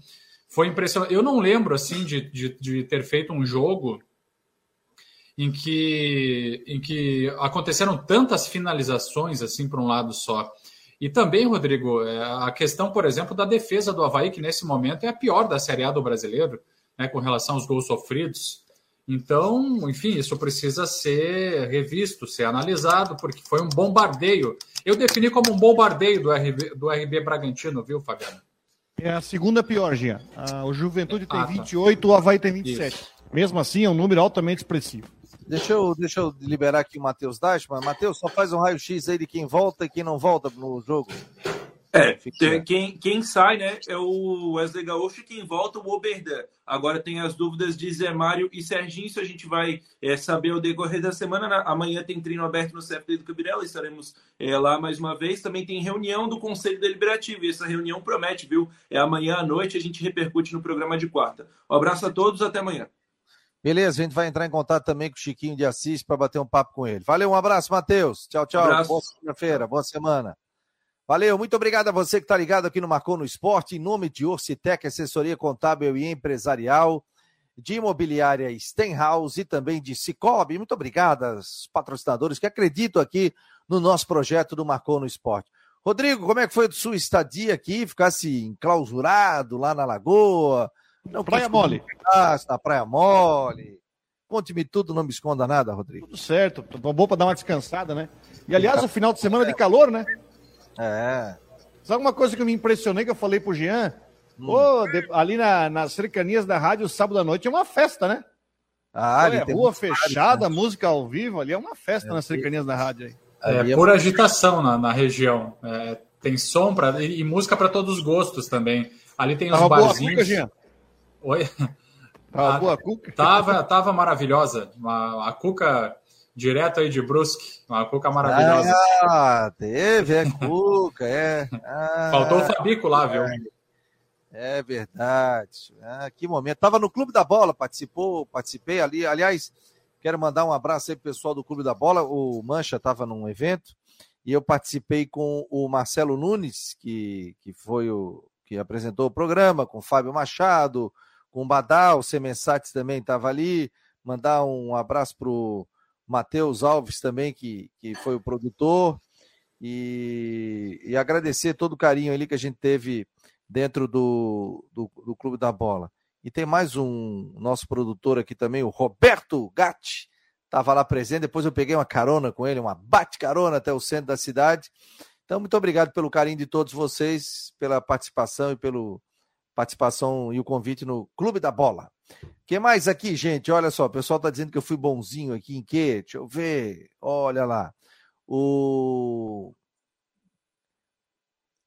foi impressionante. Eu não lembro assim de, de, de ter feito um jogo em que, em que aconteceram tantas finalizações assim para um lado só. E também, Rodrigo, é, a questão, por exemplo, da defesa do Havaí, que nesse momento é a pior da Série A do brasileiro, né, com relação aos gols sofridos. Então, enfim, isso precisa ser revisto, ser analisado, porque foi um bombardeio. Eu defini como um bombardeio do RB, do RB Bragantino, viu, Fabiano? É a segunda pior, Gia. o Juventude tem ah, tá. 28, o Havaí tem 27. Isso. Mesmo assim, é um número altamente expressivo. Deixa eu, deixa eu liberar aqui o Matheus Dashman. Matheus, só faz um raio-x aí de quem volta e quem não volta no jogo. É, quem, quem sai, né, é o Wesley Gaúcho e quem volta o Oberdan. Agora tem as dúvidas de Zé Mário e Serginho, isso a gente vai é, saber ao decorrer da semana. Na, amanhã tem treino aberto no CFD do Cabirela, estaremos é, lá mais uma vez. Também tem reunião do Conselho Deliberativo, e essa reunião promete, viu? É amanhã à noite, a gente repercute no programa de quarta. Um abraço a todos, até amanhã. Beleza, a gente vai entrar em contato também com o Chiquinho de Assis para bater um papo com ele. Valeu, um abraço, Matheus. Tchau, tchau. Um boa segunda-feira, boa semana. Valeu, muito obrigado a você que está ligado aqui no Marcou no Esporte, em nome de Orcitec, assessoria contábil e empresarial, de imobiliária Stenhouse e também de Cicobi. Muito obrigado aos patrocinadores que acreditam aqui no nosso projeto do Marcou no Esporte. Rodrigo, como é que foi a sua estadia aqui? Ficasse enclausurado lá na Lagoa? Não, Praia Mole. Na Praia Mole. Conte-me tudo, não me esconda nada, Rodrigo. Tudo certo, bom para dar uma descansada, né? E aliás, o final de semana de calor, né? É. Sabe uma coisa que eu me impressionei, que eu falei pro Jean? Hum. de, ali na, nas cercanias da rádio, sábado à noite, é uma festa, né? Ah, é, rua fechada, né? música ao vivo, ali é uma festa é, nas cercanias da rádio. Aí. É, é pura agitação na, na região. É, tem som pra, e, e música para todos os gostos também. Ali tem os barzinhos. Boa, Oi? Tava ah, boa a Cuca? Tava, tava maravilhosa. A, a Cuca direto aí de Brusque. Uma Cuca maravilhosa. Ah, teve, é Cuca, é. Ah, Faltou o Fabico lá, viu? É verdade. Ah, que momento. Tava no Clube da Bola, participou, participei ali. Aliás, quero mandar um abraço aí pro pessoal do Clube da Bola. O Mancha estava num evento e eu participei com o Marcelo Nunes, que, que foi o que apresentou o programa, com o Fábio Machado, com o Badal, o Semensati também estava ali. Mandar um abraço pro Matheus Alves também, que, que foi o produtor. E, e agradecer todo o carinho ali que a gente teve dentro do, do, do Clube da Bola. E tem mais um nosso produtor aqui também, o Roberto Gatti, estava lá presente. Depois eu peguei uma carona com ele, uma bate-carona até o centro da cidade. Então, muito obrigado pelo carinho de todos vocês, pela participação e pelo participação e o convite no Clube da Bola. Que mais aqui, gente? Olha só, o pessoal está dizendo que eu fui bonzinho aqui em quê? Deixa eu ver. Olha lá. O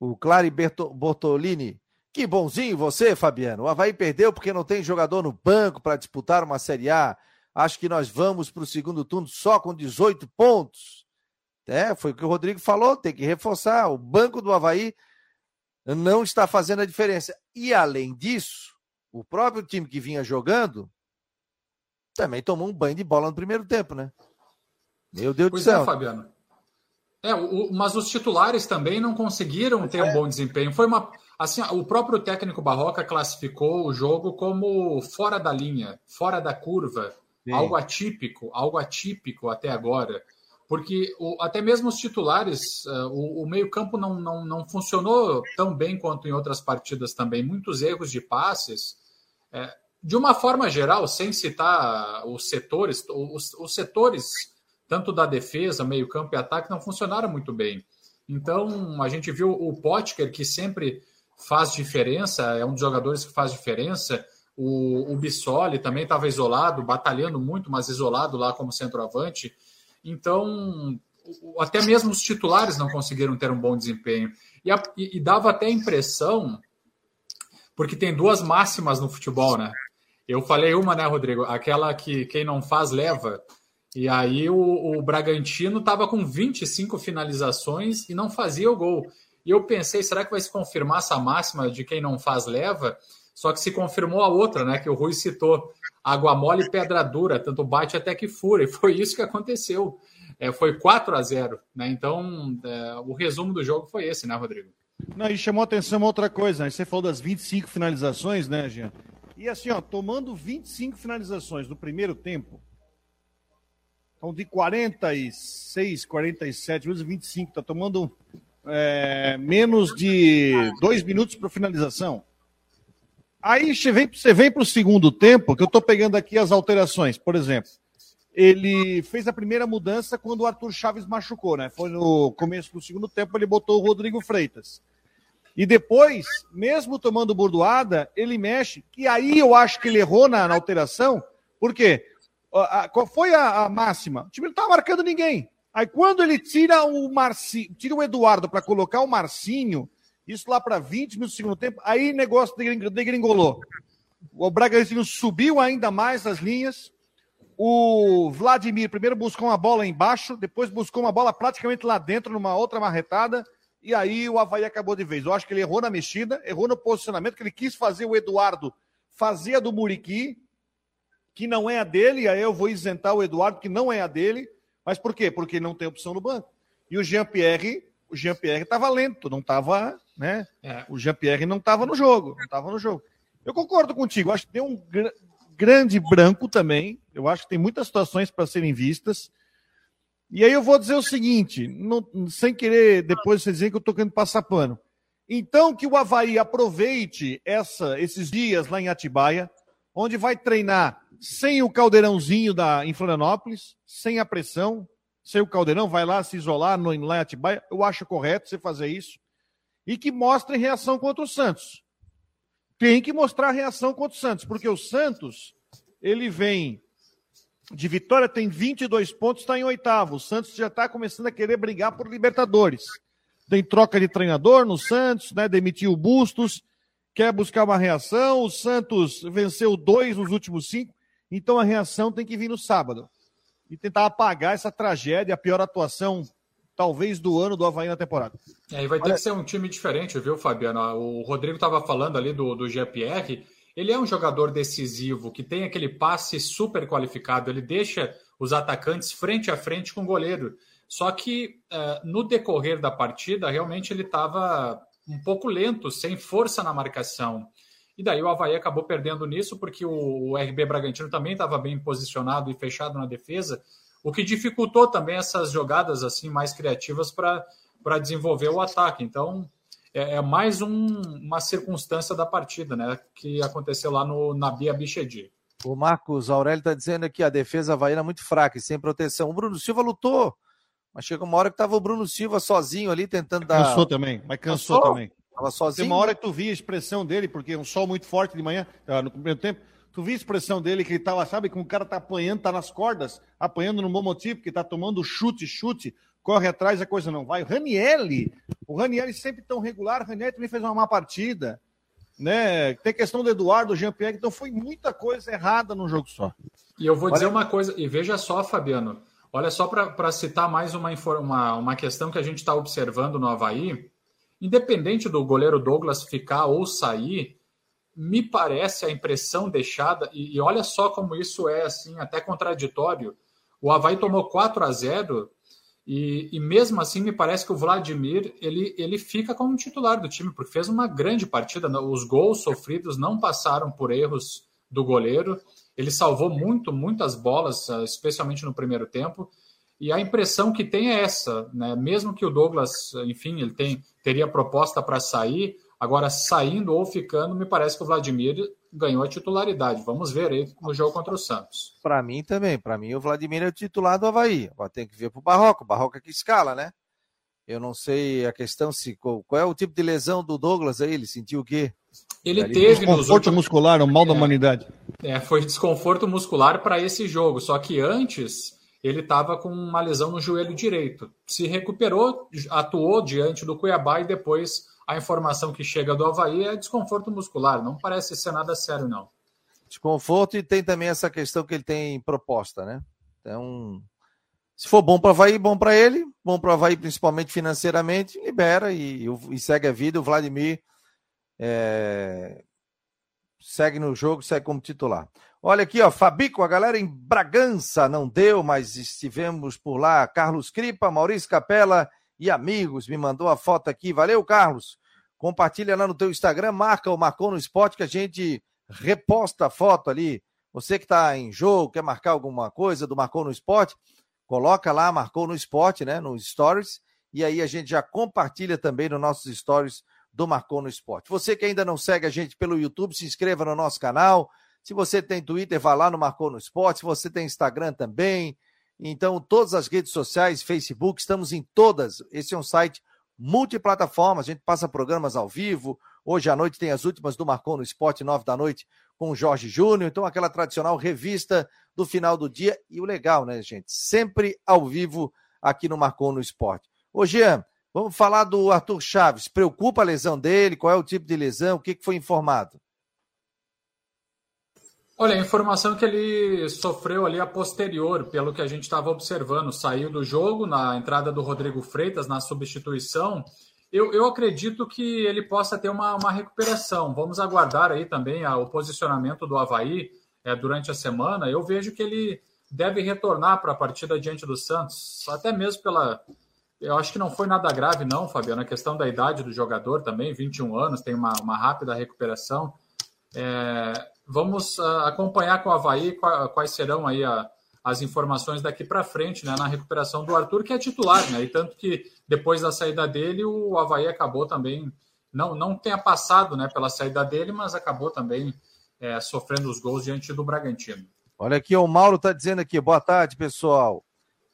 o Clary Bortolini. Que bonzinho você, Fabiano. O Havaí perdeu porque não tem jogador no banco para disputar uma Série A. Acho que nós vamos para o segundo turno só com 18 pontos. É, foi o que o Rodrigo falou, tem que reforçar. O banco do Havaí não está fazendo a diferença. E além disso, o próprio time que vinha jogando também tomou um banho de bola no primeiro tempo, né? Meu Deus pois do céu. É, Fabiano. É, o, mas os titulares também não conseguiram ter um é. bom desempenho. Foi uma. Assim, o próprio técnico Barroca classificou o jogo como fora da linha, fora da curva, Sim. algo atípico, algo atípico até agora. Porque o, até mesmo os titulares, uh, o, o meio-campo não, não, não funcionou tão bem quanto em outras partidas também. Muitos erros de passes. É, de uma forma geral, sem citar os setores, os, os setores tanto da defesa, meio-campo e ataque, não funcionaram muito bem. Então, a gente viu o Potker, que sempre faz diferença, é um dos jogadores que faz diferença. O, o Bissoli também estava isolado, batalhando muito, mas isolado lá como centroavante. Então, até mesmo os titulares não conseguiram ter um bom desempenho. E, a, e dava até a impressão, porque tem duas máximas no futebol, né? Eu falei uma, né, Rodrigo? Aquela que quem não faz leva. E aí o, o Bragantino estava com 25 finalizações e não fazia o gol. E eu pensei, será que vai se confirmar essa máxima de quem não faz leva? Só que se confirmou a outra, né? Que o Rui citou. Água mole e pedra dura, tanto bate até que fura. E foi isso que aconteceu. É, foi 4 a 0 né? Então, é, o resumo do jogo foi esse, né, Rodrigo? Não, e chamou atenção uma outra coisa, né? Você falou das 25 finalizações, né, Jean? E assim, ó, tomando 25 finalizações no primeiro tempo, então, de 46, 47 minutos, 25. Está tomando é, menos de dois minutos para finalização. Aí você vem, você vem para o segundo tempo, que eu estou pegando aqui as alterações. Por exemplo, ele fez a primeira mudança quando o Arthur Chaves machucou, né? Foi no começo do segundo tempo, ele botou o Rodrigo Freitas. E depois, mesmo tomando bordoada, ele mexe, que aí eu acho que ele errou na, na alteração. Por quê? qual foi a, a, máxima? O time não estava marcando ninguém. Aí quando ele tira o tira o Eduardo para colocar o Marcinho, isso lá para 20 minutos do segundo tempo, aí negócio degringolou. O Bragantino subiu ainda mais as linhas. O Vladimir primeiro buscou uma bola embaixo, depois buscou uma bola praticamente lá dentro, numa outra marretada, e aí o Havaí acabou de vez. Eu acho que ele errou na mexida, errou no posicionamento, que ele quis fazer o Eduardo fazer a do Muriqui, que não é a dele, aí eu vou isentar o Eduardo, que não é a dele. Mas por quê? Porque não tem opção no banco. E o Jean-Pierre, o Jean-Pierre estava lento, não estava, né? É. O Jean-Pierre não estava no jogo, não estava no jogo. Eu concordo contigo, acho que tem um gr grande branco também. Eu acho que tem muitas situações para serem vistas. E aí eu vou dizer o seguinte, não, sem querer depois você dizer que eu estou querendo passar pano. Então que o Havaí aproveite essa, esses dias lá em Atibaia, onde vai treinar sem o caldeirãozinho da, em Florianópolis, sem a pressão, sem o caldeirão, vai lá se isolar no, lá em Atibaia. Eu acho correto você fazer isso. E que mostre reação contra o Santos. tem que mostrar reação contra o Santos, porque o Santos, ele vem de vitória, tem 22 pontos, está em oitavo. O Santos já está começando a querer brigar por Libertadores. Tem troca de treinador no Santos, né? Demitiu o Bustos, quer buscar uma reação. O Santos venceu dois nos últimos cinco, então a reação tem que vir no sábado. E tentar apagar essa tragédia, a pior atuação, talvez, do ano do Havaí na temporada. É, e vai ter Olha... que ser um time diferente, viu, Fabiano? O Rodrigo estava falando ali do, do GPR ele é um jogador decisivo, que tem aquele passe super qualificado, ele deixa os atacantes frente a frente com o goleiro. Só que uh, no decorrer da partida, realmente ele estava um pouco lento, sem força na marcação. E daí o Havaí acabou perdendo nisso, porque o, o RB Bragantino também estava bem posicionado e fechado na defesa, o que dificultou também essas jogadas assim mais criativas para desenvolver o ataque. Então, é, é mais um, uma circunstância da partida, né? Que aconteceu lá no Nabia Bichedi. O Marcos Aurélio está dizendo aqui a defesa havaiana é muito fraca e sem proteção. O Bruno Silva lutou, mas chegou uma hora que estava o Bruno Silva sozinho ali tentando dar. Cansou também, mas cansou, cansou? também. Tava sozinho. Tem uma hora que tu via a expressão dele, porque um sol muito forte de manhã, ah, no primeiro tempo, tu via a expressão dele que ele tava, sabe, como o cara tá apanhando, tá nas cordas, apanhando no bom motivo, porque tá tomando chute, chute corre atrás, a coisa não vai. O Ranielli, o Ranielli sempre tão regular, o Ranielli também fez uma má partida. Né? Tem questão do Eduardo, Jean-Pierre, então foi muita coisa errada num jogo só. E eu vou olha... dizer uma coisa, e veja só, Fabiano, olha só para citar mais uma, uma, uma questão que a gente está observando no Havaí, independente do goleiro Douglas ficar ou sair, me parece a impressão deixada, e, e olha só como isso é assim, até contraditório. O Havaí tomou 4 a 0 e, e, mesmo assim, me parece que o Vladimir ele, ele fica como titular do time, porque fez uma grande partida. Né? Os gols sofridos não passaram por erros do goleiro. Ele salvou muito, muitas bolas, ah, especialmente no primeiro tempo. E a impressão que tem é essa, né? Mesmo que o Douglas, enfim, ele tem, teria proposta para sair, Agora, saindo ou ficando, me parece que o Vladimir ganhou a titularidade. Vamos ver aí no jogo contra o Santos. Para mim também. Para mim, o Vladimir é o titular do Havaí. Agora tem que ver para o Barroco. O Barroco é que escala, né? Eu não sei a questão se qual, é o tipo de lesão do Douglas aí. Ele sentiu o quê? Ele Ali, teve desconforto últimos... muscular, o mal da é, humanidade. É, foi desconforto muscular para esse jogo. Só que antes ele estava com uma lesão no joelho direito. Se recuperou, atuou diante do Cuiabá e depois a informação que chega do Havaí é desconforto muscular, não parece ser nada sério, não. Desconforto e tem também essa questão que ele tem proposta, né? Então, se for bom para o Havaí, bom para ele, bom para o Havaí principalmente financeiramente, libera e, e, segue a vida. O Vladimir é, segue no jogo, segue como titular. Olha aqui, ó, Fabico, a galera em Bragança não deu, mas estivemos por lá. Carlos Cripa, Maurício Capela e amigos, me mandou a foto aqui. Valeu, Carlos. Compartilha lá no teu Instagram, marca o Marcou no Esporte que a gente reposta a foto ali. Você que está em jogo, quer marcar alguma coisa do Marcou no Esporte, coloca lá, Marcou no Esporte, né, nos stories, e aí a gente já compartilha também nos nossos stories do Marcou no Esporte. Você que ainda não segue a gente pelo YouTube, se inscreva no nosso canal. Se você tem Twitter, vá lá no Marcou no Esporte. Se você tem Instagram também. Então, todas as redes sociais, Facebook, estamos em todas. Esse é um site multiplataformas, a gente passa programas ao vivo. Hoje à noite tem as últimas do Marcon no Esporte, nove da noite, com o Jorge Júnior. Então, aquela tradicional revista do final do dia. E o legal, né, gente? Sempre ao vivo aqui no Marcon no Esporte. Ô, Jean, vamos falar do Arthur Chaves. Preocupa a lesão dele? Qual é o tipo de lesão? O que foi informado? Olha, a informação que ele sofreu ali a posterior, pelo que a gente estava observando, saiu do jogo na entrada do Rodrigo Freitas, na substituição. Eu, eu acredito que ele possa ter uma, uma recuperação. Vamos aguardar aí também a, o posicionamento do Havaí é, durante a semana. Eu vejo que ele deve retornar para a partida diante do Santos, até mesmo pela. Eu acho que não foi nada grave, não, Fabiano. A questão da idade do jogador também, 21 anos, tem uma, uma rápida recuperação. É, vamos uh, acompanhar com o Havaí quais serão aí a, as informações daqui para frente, né, na recuperação do Arthur, que é titular, né, e tanto que depois da saída dele, o Havaí acabou também, não, não tenha passado, né, pela saída dele, mas acabou também é, sofrendo os gols diante do Bragantino. Olha aqui, o Mauro está dizendo aqui, boa tarde, pessoal.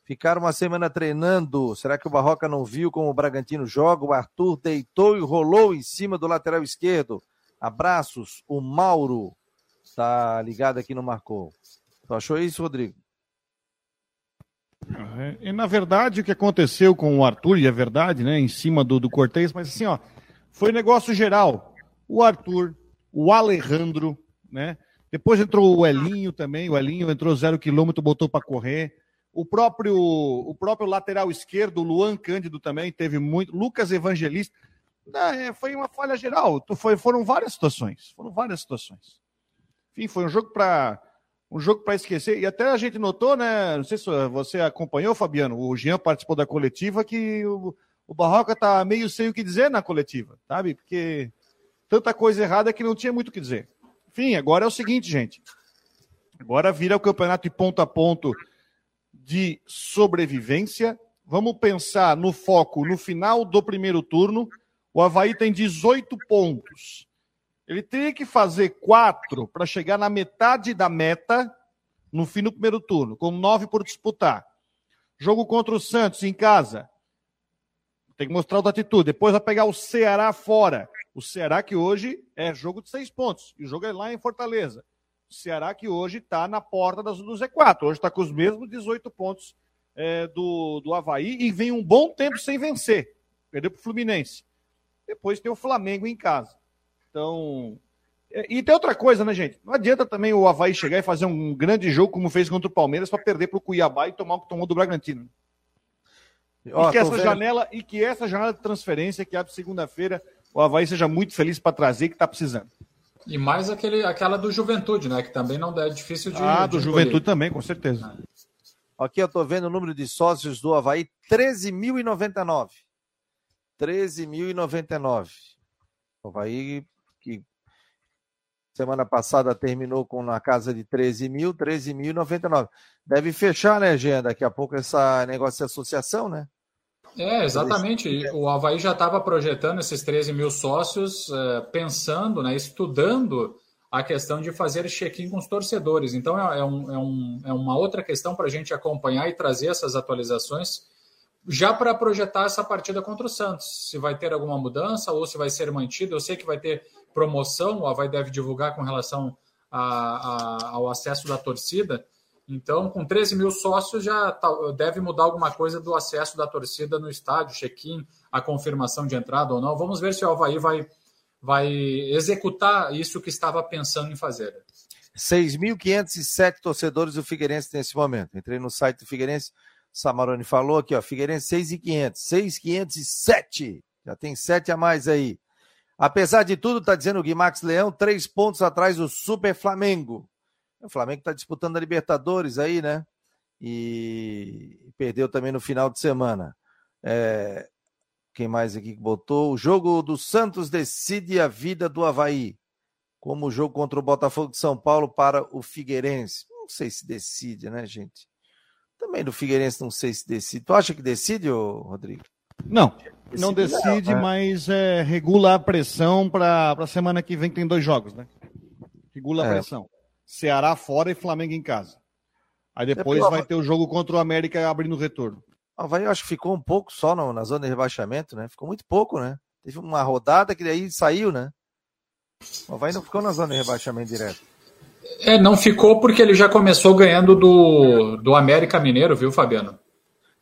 Ficaram uma semana treinando. Será que o Barroca não viu como o Bragantino joga? O Arthur deitou e rolou em cima do lateral esquerdo. Abraços, o Mauro tá ligado aqui no Marcou. Tu achou isso, Rodrigo? E na verdade o que aconteceu com o Arthur, e é verdade, né, em cima do, do Cortez, mas assim, ó, foi negócio geral. O Arthur, o Alejandro, né? Depois entrou o Elinho também, o Elinho entrou zero quilômetro, botou para correr. O próprio, o próprio lateral esquerdo, o Luan Cândido também teve muito. Lucas Evangelista. É, foi uma falha geral. Foi, foram várias situações. Foram várias situações. Enfim, foi um jogo para um jogo para esquecer. E até a gente notou, né? Não sei se você acompanhou, Fabiano. O Jean participou da coletiva que o, o Barroca tá meio sem o que dizer na coletiva, sabe? Porque tanta coisa errada que não tinha muito o que dizer. Enfim, agora é o seguinte, gente. Agora vira o campeonato de ponto a ponto de sobrevivência. Vamos pensar no foco no final do primeiro turno. O Havaí tem 18 pontos. Ele teria que fazer quatro para chegar na metade da meta no fim do primeiro turno, com nove por disputar. Jogo contra o Santos em casa. Tem que mostrar outra atitude. Depois vai pegar o Ceará fora. O Ceará que hoje é jogo de seis pontos. E o jogo é lá em Fortaleza. O Ceará que hoje está na porta do Z4. Hoje está com os mesmos 18 pontos é, do, do Havaí e vem um bom tempo sem vencer. Perdeu para o Fluminense. Depois tem o Flamengo em casa. Então. É, e tem outra coisa, né, gente? Não adianta também o Havaí chegar e fazer um grande jogo como fez contra o Palmeiras para perder para o Cuiabá e tomar o que tomou do Bragantino. Ó, e, que essa vendo... janela, e que essa janela de transferência que abre segunda-feira, o Havaí seja muito feliz para trazer que está precisando. E mais aquele, aquela do Juventude, né? Que também não é difícil de. Ah, do de Juventude também, com certeza. Aqui eu estou vendo o número de sócios do Havaí: 13.099. 13.099. O Havaí, semana passada terminou com na casa de 13 mil, 13.099. Deve fechar, né, Jean? Daqui a pouco essa negócio de associação, né? É, exatamente. O Havaí já estava projetando esses 13 mil sócios, uh, pensando, né, estudando a questão de fazer check-in com os torcedores. Então, é, é, um, é, um, é uma outra questão para a gente acompanhar e trazer essas atualizações já para projetar essa partida contra o Santos. Se vai ter alguma mudança ou se vai ser mantido. Eu sei que vai ter promoção, o Havaí deve divulgar com relação a, a, ao acesso da torcida. Então, com 13 mil sócios, já tá, deve mudar alguma coisa do acesso da torcida no estádio, check-in, a confirmação de entrada ou não. Vamos ver se o Havaí vai, vai executar isso que estava pensando em fazer. 6.507 torcedores do Figueirense nesse momento. Entrei no site do Figueirense, Samarone falou aqui, ó, Figueirense 6.500, 6.507, já tem sete a mais aí. Apesar de tudo, tá dizendo o Guimax Leão, três pontos atrás do Super Flamengo. O Flamengo está disputando a Libertadores aí, né? E perdeu também no final de semana. É... Quem mais aqui que botou? O jogo do Santos decide a vida do Havaí. Como o jogo contra o Botafogo de São Paulo para o Figueirense. Não sei se decide, né, gente? Também do Figueirense não sei se decide. Tu acha que decide, Rodrigo? Não, decide não decide, não, né? mas é, regula a pressão para a semana que vem, que tem dois jogos, né? Regula a é. pressão. Ceará fora e Flamengo em casa. Aí depois vai ter o jogo contra o América abrindo o retorno. O Havaí eu acho que ficou um pouco só no, na zona de rebaixamento, né? Ficou muito pouco, né? Teve uma rodada que daí saiu, né? O Havaí não ficou na zona de rebaixamento direto. É, não ficou porque ele já começou ganhando do, do América Mineiro, viu, Fabiano?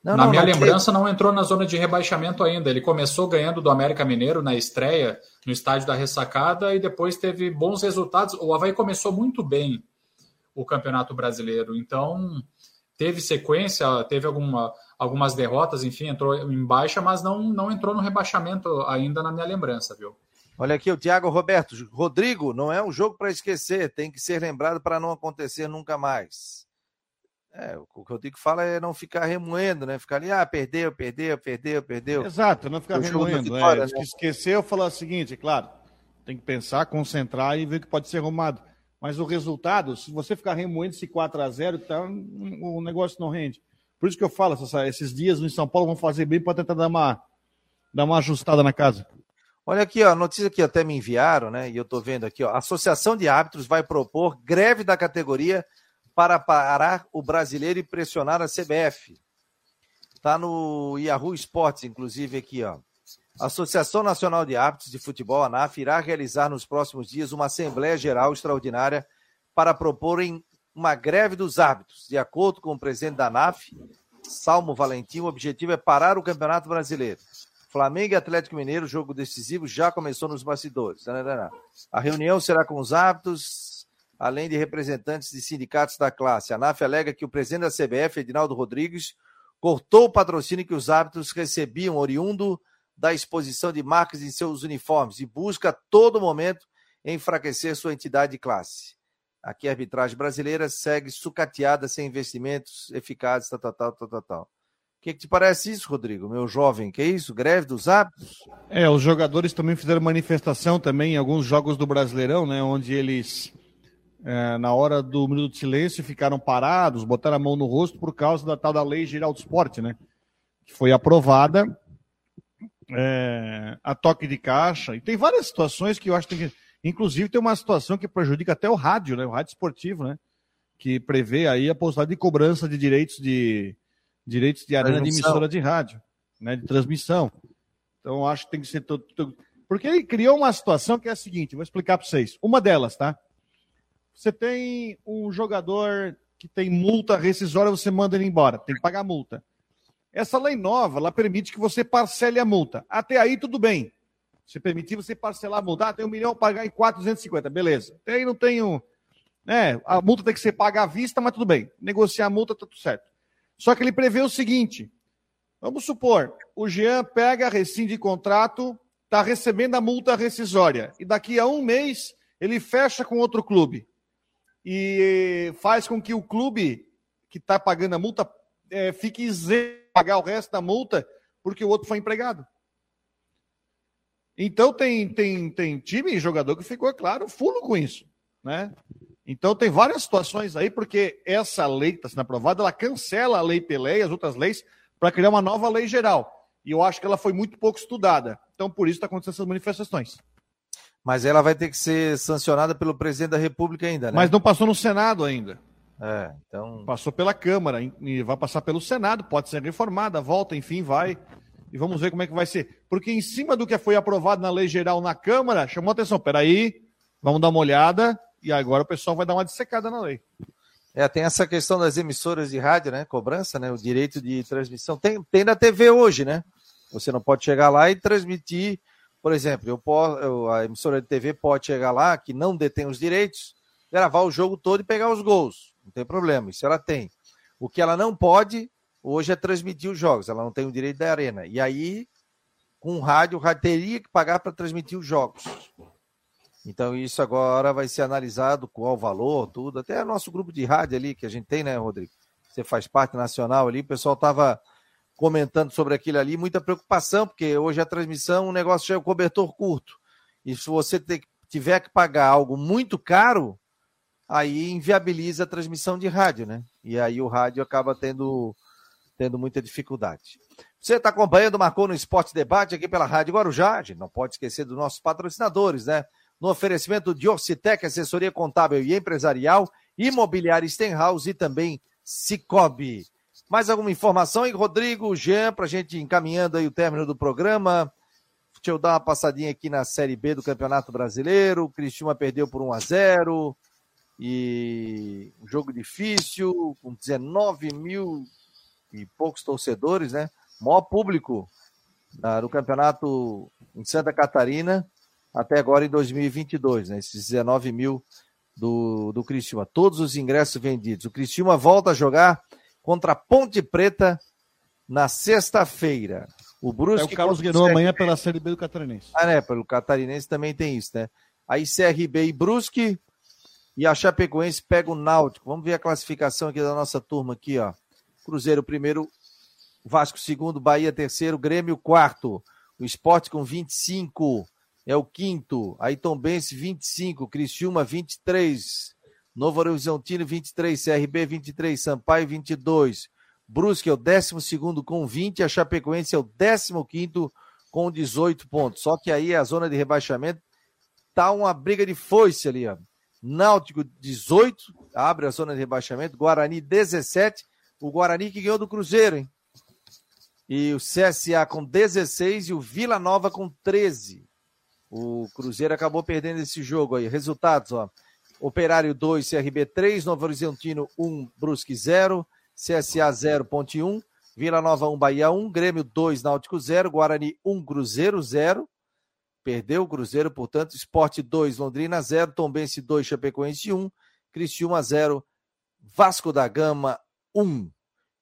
Não, na não, minha não lembrança, não entrou na zona de rebaixamento ainda. Ele começou ganhando do América Mineiro na estreia, no estádio da ressacada, e depois teve bons resultados. O Havaí começou muito bem o Campeonato Brasileiro. Então, teve sequência, teve alguma, algumas derrotas, enfim, entrou em baixa, mas não, não entrou no rebaixamento ainda na minha lembrança, viu? Olha aqui o Thiago Roberto. Rodrigo, não é um jogo para esquecer, tem que ser lembrado para não acontecer nunca mais. É, o que eu digo que fala é não ficar remoendo, né? Ficar ali, ah, perdeu, perdeu, perdeu, perdeu. Exato, não ficar remoendo. Vitória, é, né? Esquecer, eu falar o seguinte, claro, tem que pensar, concentrar e ver o que pode ser arrumado. Mas o resultado, se você ficar remoendo esse 4 a 0 tá, o negócio não rende. Por isso que eu falo, esses dias no São Paulo vão fazer bem para tentar dar uma, dar uma ajustada na casa. Olha aqui, ó, notícia que até me enviaram, né? E eu tô vendo aqui, ó. A Associação de Árbitros vai propor greve da categoria para parar o brasileiro e pressionar a CBF. Está no Yahoo Sports, inclusive, aqui, ó. A Associação Nacional de Árbitros de Futebol, ANAF, irá realizar nos próximos dias uma Assembleia Geral Extraordinária para proporem uma greve dos árbitros. De acordo com o presidente da ANAF, Salmo Valentim, o objetivo é parar o Campeonato Brasileiro. Flamengo e Atlético Mineiro, jogo decisivo, já começou nos bastidores. A reunião será com os árbitros, além de representantes de sindicatos da classe. A ANAF alega que o presidente da CBF, Edinaldo Rodrigues, cortou o patrocínio que os árbitros recebiam oriundo da exposição de marcas em seus uniformes e busca a todo momento enfraquecer sua entidade de classe. Aqui a arbitragem brasileira segue sucateada sem investimentos eficazes, tal, tal, tal, tal, tal. Que, que te parece isso, Rodrigo, meu jovem? Que é isso? Greve dos hábitos? É, os jogadores também fizeram manifestação também em alguns jogos do Brasileirão, né, onde eles, é, na hora do minuto de silêncio, ficaram parados, botaram a mão no rosto por causa da tal da Lei Geral do Esporte, né, que foi aprovada é, a toque de caixa. E tem várias situações que eu acho que tem que Inclusive, tem uma situação que prejudica até o rádio, né? O rádio esportivo, né? Que prevê aí a possibilidade de cobrança de direitos de direitos de arena de emissora de rádio, né? De transmissão. Então, acho que tem que ser todo, todo... Porque ele criou uma situação que é a seguinte, vou explicar para vocês. Uma delas, tá? Você tem um jogador que tem multa rescisória, você manda ele embora, tem que pagar multa. Essa lei nova, ela permite que você parcele a multa. Até aí, tudo bem. Se permitir você parcelar a multa, ah, tem um milhão, pagar em 450, beleza. Tem, não tenho. Né, a multa tem que ser paga à vista, mas tudo bem. Negociar a multa, tá tudo certo. Só que ele prevê o seguinte: vamos supor, o Jean pega, rescinde contrato, está recebendo a multa rescisória, e daqui a um mês ele fecha com outro clube. E faz com que o clube que está pagando a multa é, fique isento de pagar o resto da multa, porque o outro foi empregado. Então tem, tem, tem time e jogador que ficou, é claro, fulo com isso. Né? Então tem várias situações aí, porque essa lei que está sendo aprovada, ela cancela a lei Pelé e as outras leis para criar uma nova lei geral. E eu acho que ela foi muito pouco estudada. Então, por isso está acontecendo essas manifestações. Mas ela vai ter que ser sancionada pelo presidente da República ainda, né? Mas não passou no Senado ainda. É, então. Passou pela Câmara e vai passar pelo Senado, pode ser reformada, volta, enfim, vai e vamos ver como é que vai ser. Porque em cima do que foi aprovado na lei geral na Câmara, chamou atenção, peraí, vamos dar uma olhada, e agora o pessoal vai dar uma dissecada na lei. É, tem essa questão das emissoras de rádio, né? Cobrança, né? O direito de transmissão. Tem, tem na TV hoje, né? Você não pode chegar lá e transmitir, por exemplo, eu posso, a emissora de TV pode chegar lá, que não detém os direitos, gravar o jogo todo e pegar os gols. Não tem problema, isso ela tem. O que ela não pode hoje é transmitir os jogos, ela não tem o direito da arena. E aí, com o rádio, o rádio teria que pagar para transmitir os jogos. Então, isso agora vai ser analisado qual o valor, tudo. Até nosso grupo de rádio ali que a gente tem, né, Rodrigo? Você faz parte nacional ali, o pessoal estava comentando sobre aquilo ali, muita preocupação, porque hoje a transmissão, o negócio é o cobertor curto. E se você tiver que pagar algo muito caro, aí inviabiliza a transmissão de rádio, né? E aí o rádio acaba tendo tendo muita dificuldade. Você está acompanhando Marcou no Esporte Debate aqui pela Rádio Guarujá. A gente não pode esquecer dos nossos patrocinadores, né? No oferecimento de Orcitec, assessoria contábil e empresarial, Imobiliária Stenhouse e também Cicobi. Mais alguma informação aí, Rodrigo, Jean, para a gente encaminhando aí o término do programa? Deixa eu dar uma passadinha aqui na Série B do Campeonato Brasileiro. O Cristiúma perdeu por 1 a 0 e um jogo difícil, com 19 mil e poucos torcedores, né? Maior público uh, no campeonato em Santa Catarina até agora em 2022, né? Esses 19 mil do, do Criciúma. Todos os ingressos vendidos. O Criciúma volta a jogar contra a Ponte Preta na sexta-feira. O Brusque. É o Carlos Guenon amanhã pela Série B do Catarinense. Ah, né? Pelo Catarinense também tem isso, né? Aí CRB e Brusque e a Chapecoense pega o Náutico. Vamos ver a classificação aqui da nossa turma aqui, ó. Cruzeiro primeiro, Vasco segundo, Bahia terceiro, Grêmio quarto. O Esporte com 25 é o quinto. Aí Tombense 25, Criciúma 23, Novo Horizontino 23, CRB 23, Sampaio 22. Brusque é o décimo segundo com 20, a Chapecoense é o décimo quinto com 18 pontos. Só que aí a zona de rebaixamento tá uma briga de foice ali, ó. Náutico 18, abre a zona de rebaixamento, Guarani 17 o Guarani que ganhou do Cruzeiro, hein? e o CSA com 16 e o Vila Nova com 13. O Cruzeiro acabou perdendo esse jogo aí. Resultados, ó. Operário 2, CRB 3, Novo Horizontino 1, Brusque 0, CSA 0, Ponte 1, Vila Nova 1, Bahia 1, Grêmio 2, Náutico 0, Guarani 1, Cruzeiro 0. Perdeu o Cruzeiro, portanto, Esporte 2, Londrina 0, Tombense 2, Chapecoense 1, Criciúma 0, Vasco da Gama 1.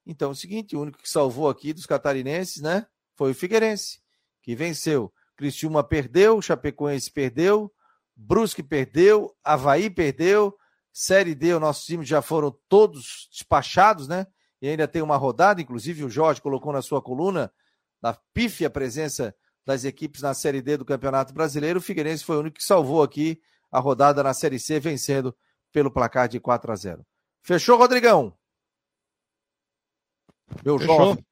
Então, é o seguinte, o único que salvou aqui dos catarinenses, né, foi o Figueirense, que venceu. Criciúma perdeu, Chapecoense perdeu, Brusque perdeu, Havaí perdeu, Série D, o nosso time já foram todos despachados, né? E ainda tem uma rodada, inclusive o Jorge colocou na sua coluna, na pífia presença das equipes na Série D do Campeonato Brasileiro. O Figueirense foi o único que salvou aqui a rodada na Série C, vencendo pelo placar de 4 a 0. Fechou, Rodrigão? Meu Fechou. jovem.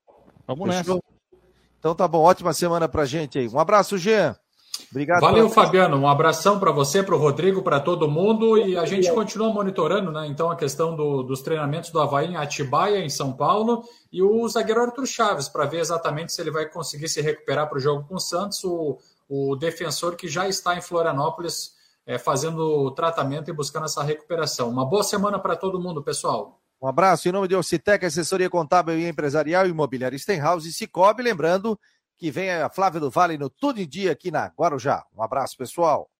Vamos Fechou? nessa. Então tá bom, ótima semana pra gente aí. Um abraço, Jean. Obrigado. Valeu, pra... Fabiano. Um abração para você, para o Rodrigo, para todo mundo. E a gente continua monitorando, né? Então, a questão do, dos treinamentos do Havaí em Atibaia, em São Paulo, e o zagueiro Arthur Chaves, para ver exatamente se ele vai conseguir se recuperar para o jogo com o Santos, o, o defensor que já está em Florianópolis é, fazendo o tratamento e buscando essa recuperação. Uma boa semana para todo mundo, pessoal. Um abraço em nome de Ocitec, assessoria contábil e empresarial, imobiliária Stenhouse e Cicobi. Lembrando que vem a Flávia do Vale no Tudo em Dia aqui na Guarujá. Um abraço, pessoal.